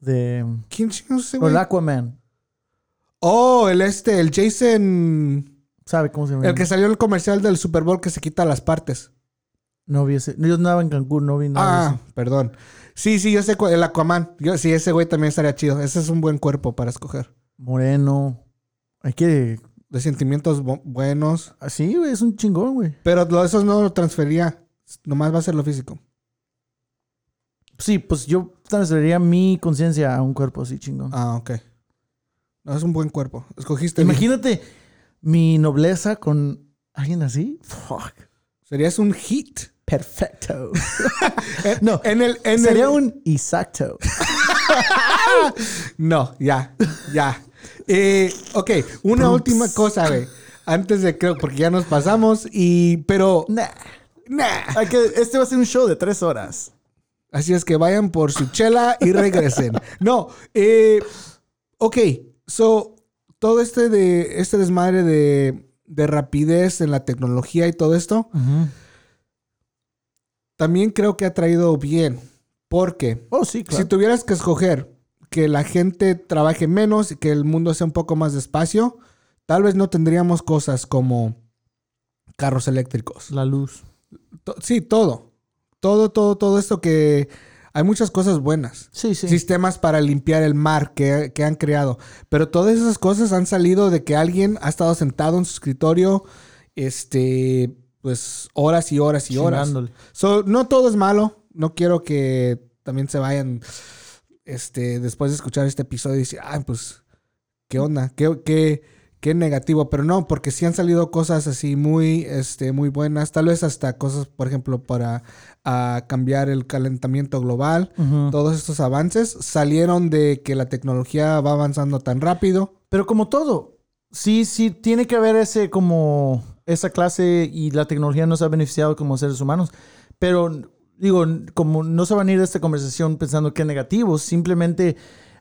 de. ¿Quién chingados ese, o güey? el Aquaman. Oh, el este, el Jason. ¿Sabe cómo se llama? El que salió en el comercial del Super Bowl que se quita las partes. No vi ese. no, Yo andaba en Cancún, no vi nada. Ah, perdón. Sí, sí, yo sé cuál- el Aquaman. Yo, sí, ese güey también estaría chido. Ese es un buen cuerpo para escoger. eso. Moreno. Hay que. De sentimientos bu- buenos. Así, güey, es un chingón, güey. Pero lo- esos no lo transfería. Nomás va a ser lo físico. Sí, pues yo transferiría mi conciencia a un cuerpo así chingón. Ah, ok. No, es un buen cuerpo. Escogiste. bien. Imagínate mi nobleza con alguien así. Fuck. Serías un hit. Perfecto. no, en el. En Sería el- un exacto. No, ya, ya. Eh, ok, una última cosa, güey. Antes de creo, porque ya nos pasamos y. Pero. Nah. Nah. Hay que- este va a ser un show de tres horas. Así es que vayan por su chela y regresen. No, eh, ok, so todo este de este desmadre de, de rapidez en la tecnología y todo esto, Ujú. También creo que ha traído bien. Porque Oh, sí, claro. si tuvieras que escoger que la gente trabaje menos y que el mundo sea un poco más despacio, tal vez no tendríamos cosas como carros eléctricos. La luz. Sí, todo. Todo, todo, todo esto que hay muchas cosas buenas. Sí, sí. Sistemas para limpiar el mar que, que han creado. Pero todas esas cosas han salido de que alguien ha estado sentado en su escritorio, este, pues horas y horas y horas. So, no todo es malo. No quiero que también se vayan, este, después de escuchar este episodio y decir, ah, pues, ¿qué onda? ¿Qué, qué, qué negativo? Pero no, porque sí han salido cosas así muy, este, muy buenas. Tal vez hasta cosas, por ejemplo, para cambiar el calentamiento global. Todos estos avances salieron de que la tecnología va avanzando tan rápido. Pero como todo, sí, sí, tiene que haber ese como esa clase y la tecnología nos ha beneficiado como seres humanos. Pero digo, como no se van a ir de esta conversación pensando que es negativo, simplemente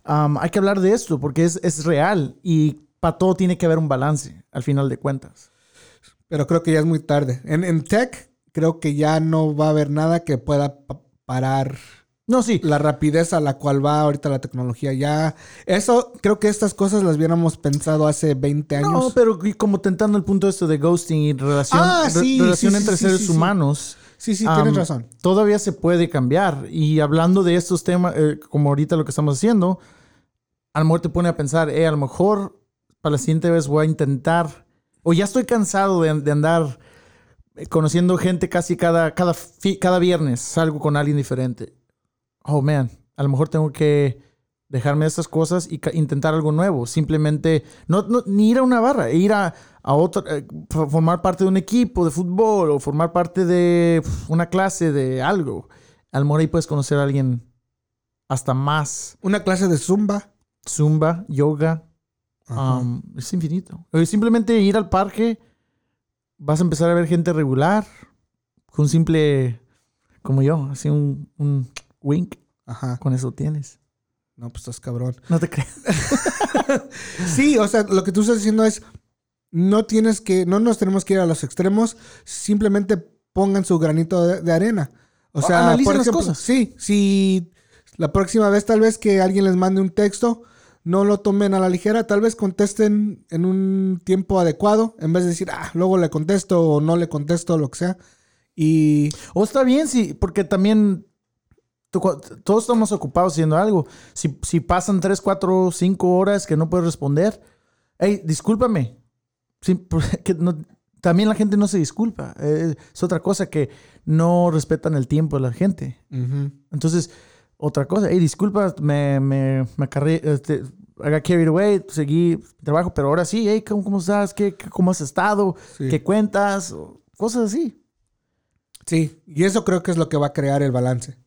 um, hay que hablar de esto porque es, es real y para todo tiene que haber un balance al final de cuentas. Pero creo que ya es muy tarde. En, en tech, creo que ya no va a haber nada que pueda pa- parar No, sí. la rapidez a la cual va ahorita la tecnología. Ya, eso, creo que estas cosas las hubiéramos pensado hace 20 años. No, pero como tentando el punto esto de ghosting y relación, Ah, re- relación sí, sí, entre seres humanos. sí, sí, tienes razón. Todavía se puede cambiar. Y hablando de estos temas, eh, como ahorita lo que estamos haciendo, a lo mejor te pone a pensar, eh, a lo mejor para la siguiente vez voy a intentar, o ya estoy cansado de, de andar eh, conociendo gente casi cada, cada, cada viernes, salgo con alguien diferente. Oh, man, a lo mejor tengo que dejarme de estas cosas y intentar algo nuevo. Simplemente, no, no- ni ir a una barra, ir a, a otro, eh, formar parte de un equipo de fútbol o formar parte de una clase de algo. A lo mejor ahí puedes conocer a alguien hasta más. Una clase de zumba. Zumba, yoga, um, es infinito. O simplemente ir al parque, vas a empezar a ver gente regular, con un simple, como yo, así un, un wink, Ajá. con eso tienes. No, pues estás cabrón. No te creas. Sí, o sea, lo que tú estás diciendo es, no tienes que, no nos tenemos que ir a los extremos, simplemente pongan su granito de, de arena. O sea, analicen por las ejemplo, cosas. sí, si la próxima vez tal vez que alguien les mande un texto, no lo tomen a la ligera, tal vez contesten en un tiempo adecuado, en vez de decir, ah, luego le contesto o no le contesto, lo que sea. Y O está bien, sí, porque también todos estamos ocupados haciendo algo. Si, si pasan 3, 4, 5 horas que no puedes responder, hey, discúlpame. Sí, no- también la gente no se disculpa. Eh, es otra cosa que no respetan el tiempo de la gente. Entonces, otra cosa, hey, disculpa, me, me, me acarré, este, I got carried away, seguí trabajo, pero ahora sí, hey, ¿cómo, cómo estás? ¿Qué, qué- ¿Cómo has estado? sí. ¿Qué cuentas? O Cosas así. Sí, y eso creo que es lo que va a crear el balance.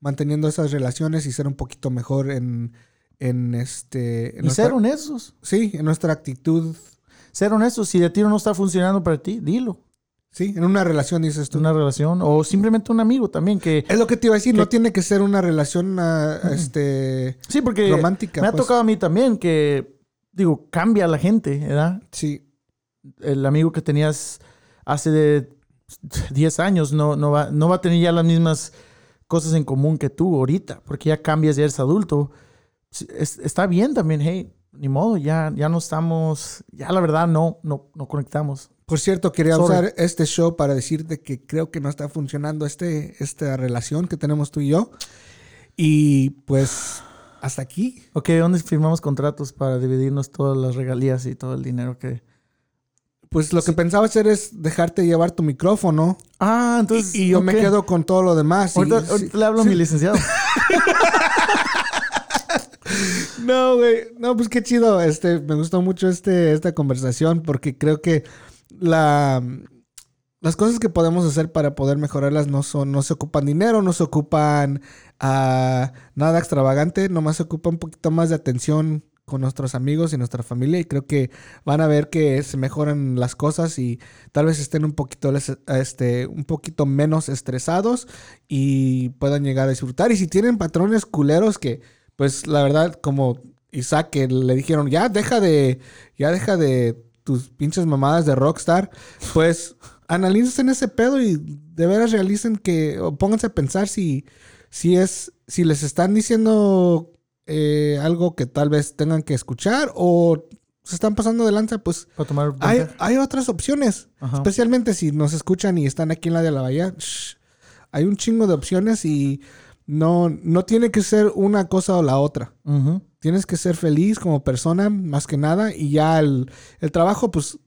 Manteniendo esas relaciones y ser un poquito mejor en, en este. en Y nuestra- ser honestos. Sí, en nuestra actitud. Ser honestos. Si de ti no está funcionando para ti, dilo. Sí, en una relación dices Es tú. una relación. O simplemente un amigo también que... Es lo que te iba a decir, no tiene que ser una relación ah, este, Sí, porque romántica. me ha pues. tocado a mí también que, digo, cambia la gente, ¿verdad? Sí, El amigo que tenías hace de 10 años no, no, va, no va a tener ya las mismas cosas en común que tú ahorita, porque ya cambias, ya eres adulto. Es- está bien también, hey, ni modo, ya, ya no estamos, ya la verdad no, no, no conectamos. Por cierto, quería Sorry. usar este show para decirte que creo que no está funcionando este, esta relación que tenemos tú y yo. Y pues hasta aquí. Ok, ¿dónde firmamos contratos para dividirnos todas las regalías y todo el dinero que... Pues lo que pensaba hacer es dejarte llevar tu micrófono Ah, entonces... y, y yo me quedo con todo lo demás. y- Ahorita, sí. ahorita le hablo a mi licenciado. No, güey. No, pues qué chido. Este, me gustó mucho este, esta conversación porque creo que la, las cosas que podemos hacer para poder mejorarlas no son, no se ocupan dinero, no se ocupan ah, nada extravagante, nomás se ocupa un poquito más de atención con nuestros amigos y nuestra familia y creo que van a ver que se mejoran las cosas y tal vez estén un poquito este un poquito menos estresados y puedan llegar a disfrutar. Y si tienen patrones culeros que pues la verdad como Isaac que le dijeron ya deja de ya deja de tus pinches mamadas de rockstar, pues analícen ese pedo y de veras realicen que, o pónganse a pensar si, si es, si les están diciendo eh, algo que tal vez tengan que escuchar o se están pasando de lanza, pues tomar hay, hay otras opciones. Ajá. Especialmente si nos escuchan y están aquí en la de la bahía. shh, hay un chingo de opciones y no, no tiene que ser una cosa o la otra. Tienes que ser feliz como persona, más que nada. Y ya el, el trabajo, pues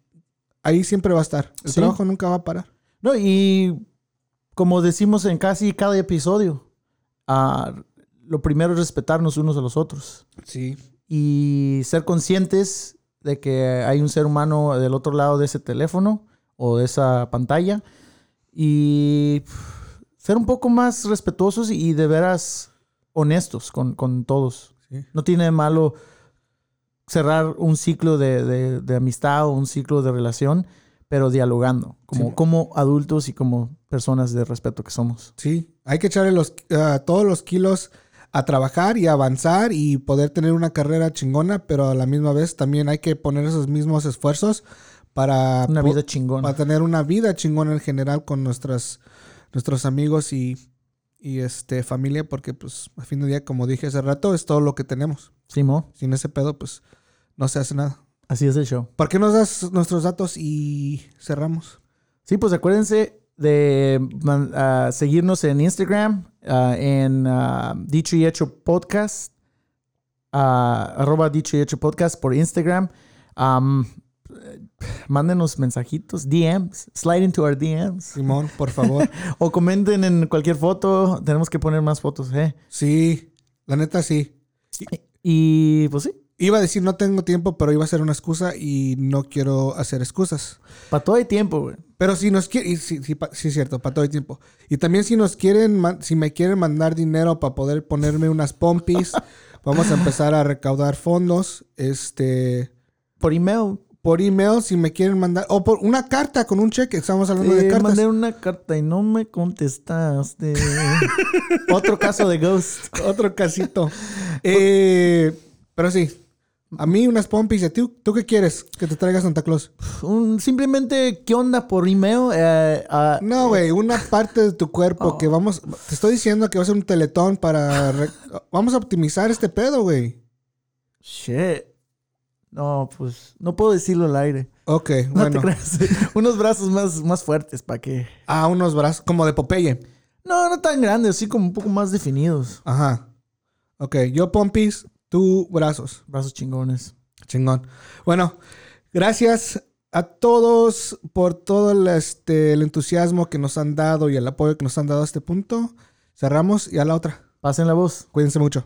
ahí siempre va a estar. El Sí. trabajo nunca va a parar. No, y como decimos en casi cada episodio, ah, lo primero es respetarnos unos a los otros Sí. y ser conscientes de que hay un ser humano del otro lado de ese teléfono o de esa pantalla y ser un poco más respetuosos y de veras honestos con, con todos. Sí. No tiene de malo cerrar un ciclo de, de- de amistad o un ciclo de relación, pero dialogando, como, Sí. como adultos y como personas de respeto que somos. Sí. Hay que echarle los, ah, todos los kilos a trabajar y avanzar y poder tener una carrera chingona, pero a la misma vez también hay que poner esos mismos esfuerzos para Una vida chingona. para tener una vida chingona en general con nuestras, nuestros amigos y, y este, familia, porque pues a fin de día, como dije hace rato, es todo lo que tenemos. Simo, Sin ese pedo, pues no se hace nada. así es el show. ¿Por qué nos das nuestros datos y cerramos? Sí, pues acuérdense de seguirnos en Instagram, ah, en ah, Dicho y Hecho Podcast, ah, arroba Dicho y Hecho Podcast por Instagram. Am, mándenos mensajitos, DMs, slide into our DMs. Simón, por favor. O comenten en cualquier foto. Tenemos que poner más fotos, ¿eh? sí, la neta sí. Y pues sí, Iba a decir no tengo tiempo, pero iba a ser una excusa y no quiero hacer excusas. para todo hay tiempo, güey. Pero si nos quieren, sí, sí, pa- sí es cierto, para todo el tiempo. Y también si nos quieren, si me quieren mandar dinero para poder ponerme unas pompis, vamos a empezar a recaudar fondos. Este, Por email. por email, si me quieren mandar, o por una carta con un cheque, estamos hablando de Te cartas. mandé una carta y no me contestaste. Otro caso de Ghost. Otro casito. Eh, pero sí, a mí unas pompis y a ti, ¿tú qué quieres que te traiga Santa Claus? Un- simplemente, ¿qué onda por email? Eh, ah, No, güey, una parte de tu cuerpo que vamos, te estoy diciendo que va a ser un teletón para, re- vamos a optimizar este pedo, güey. Shit. No, pues no puedo decirlo al aire. Ok, No te bueno. creas. Unos brazos más, más fuertes para que. Ah, unos brazos, como de Popeye. No, no tan grandes, así como un poco más definidos. Ajá. Ok, yo pompis, tú brazos. Brazos chingones. Chingón. Bueno, gracias a todos por todo el, este, el entusiasmo que nos han dado y el apoyo que nos han dado a este punto. Cerramos y a la otra. Pasen la voz. Cuídense mucho.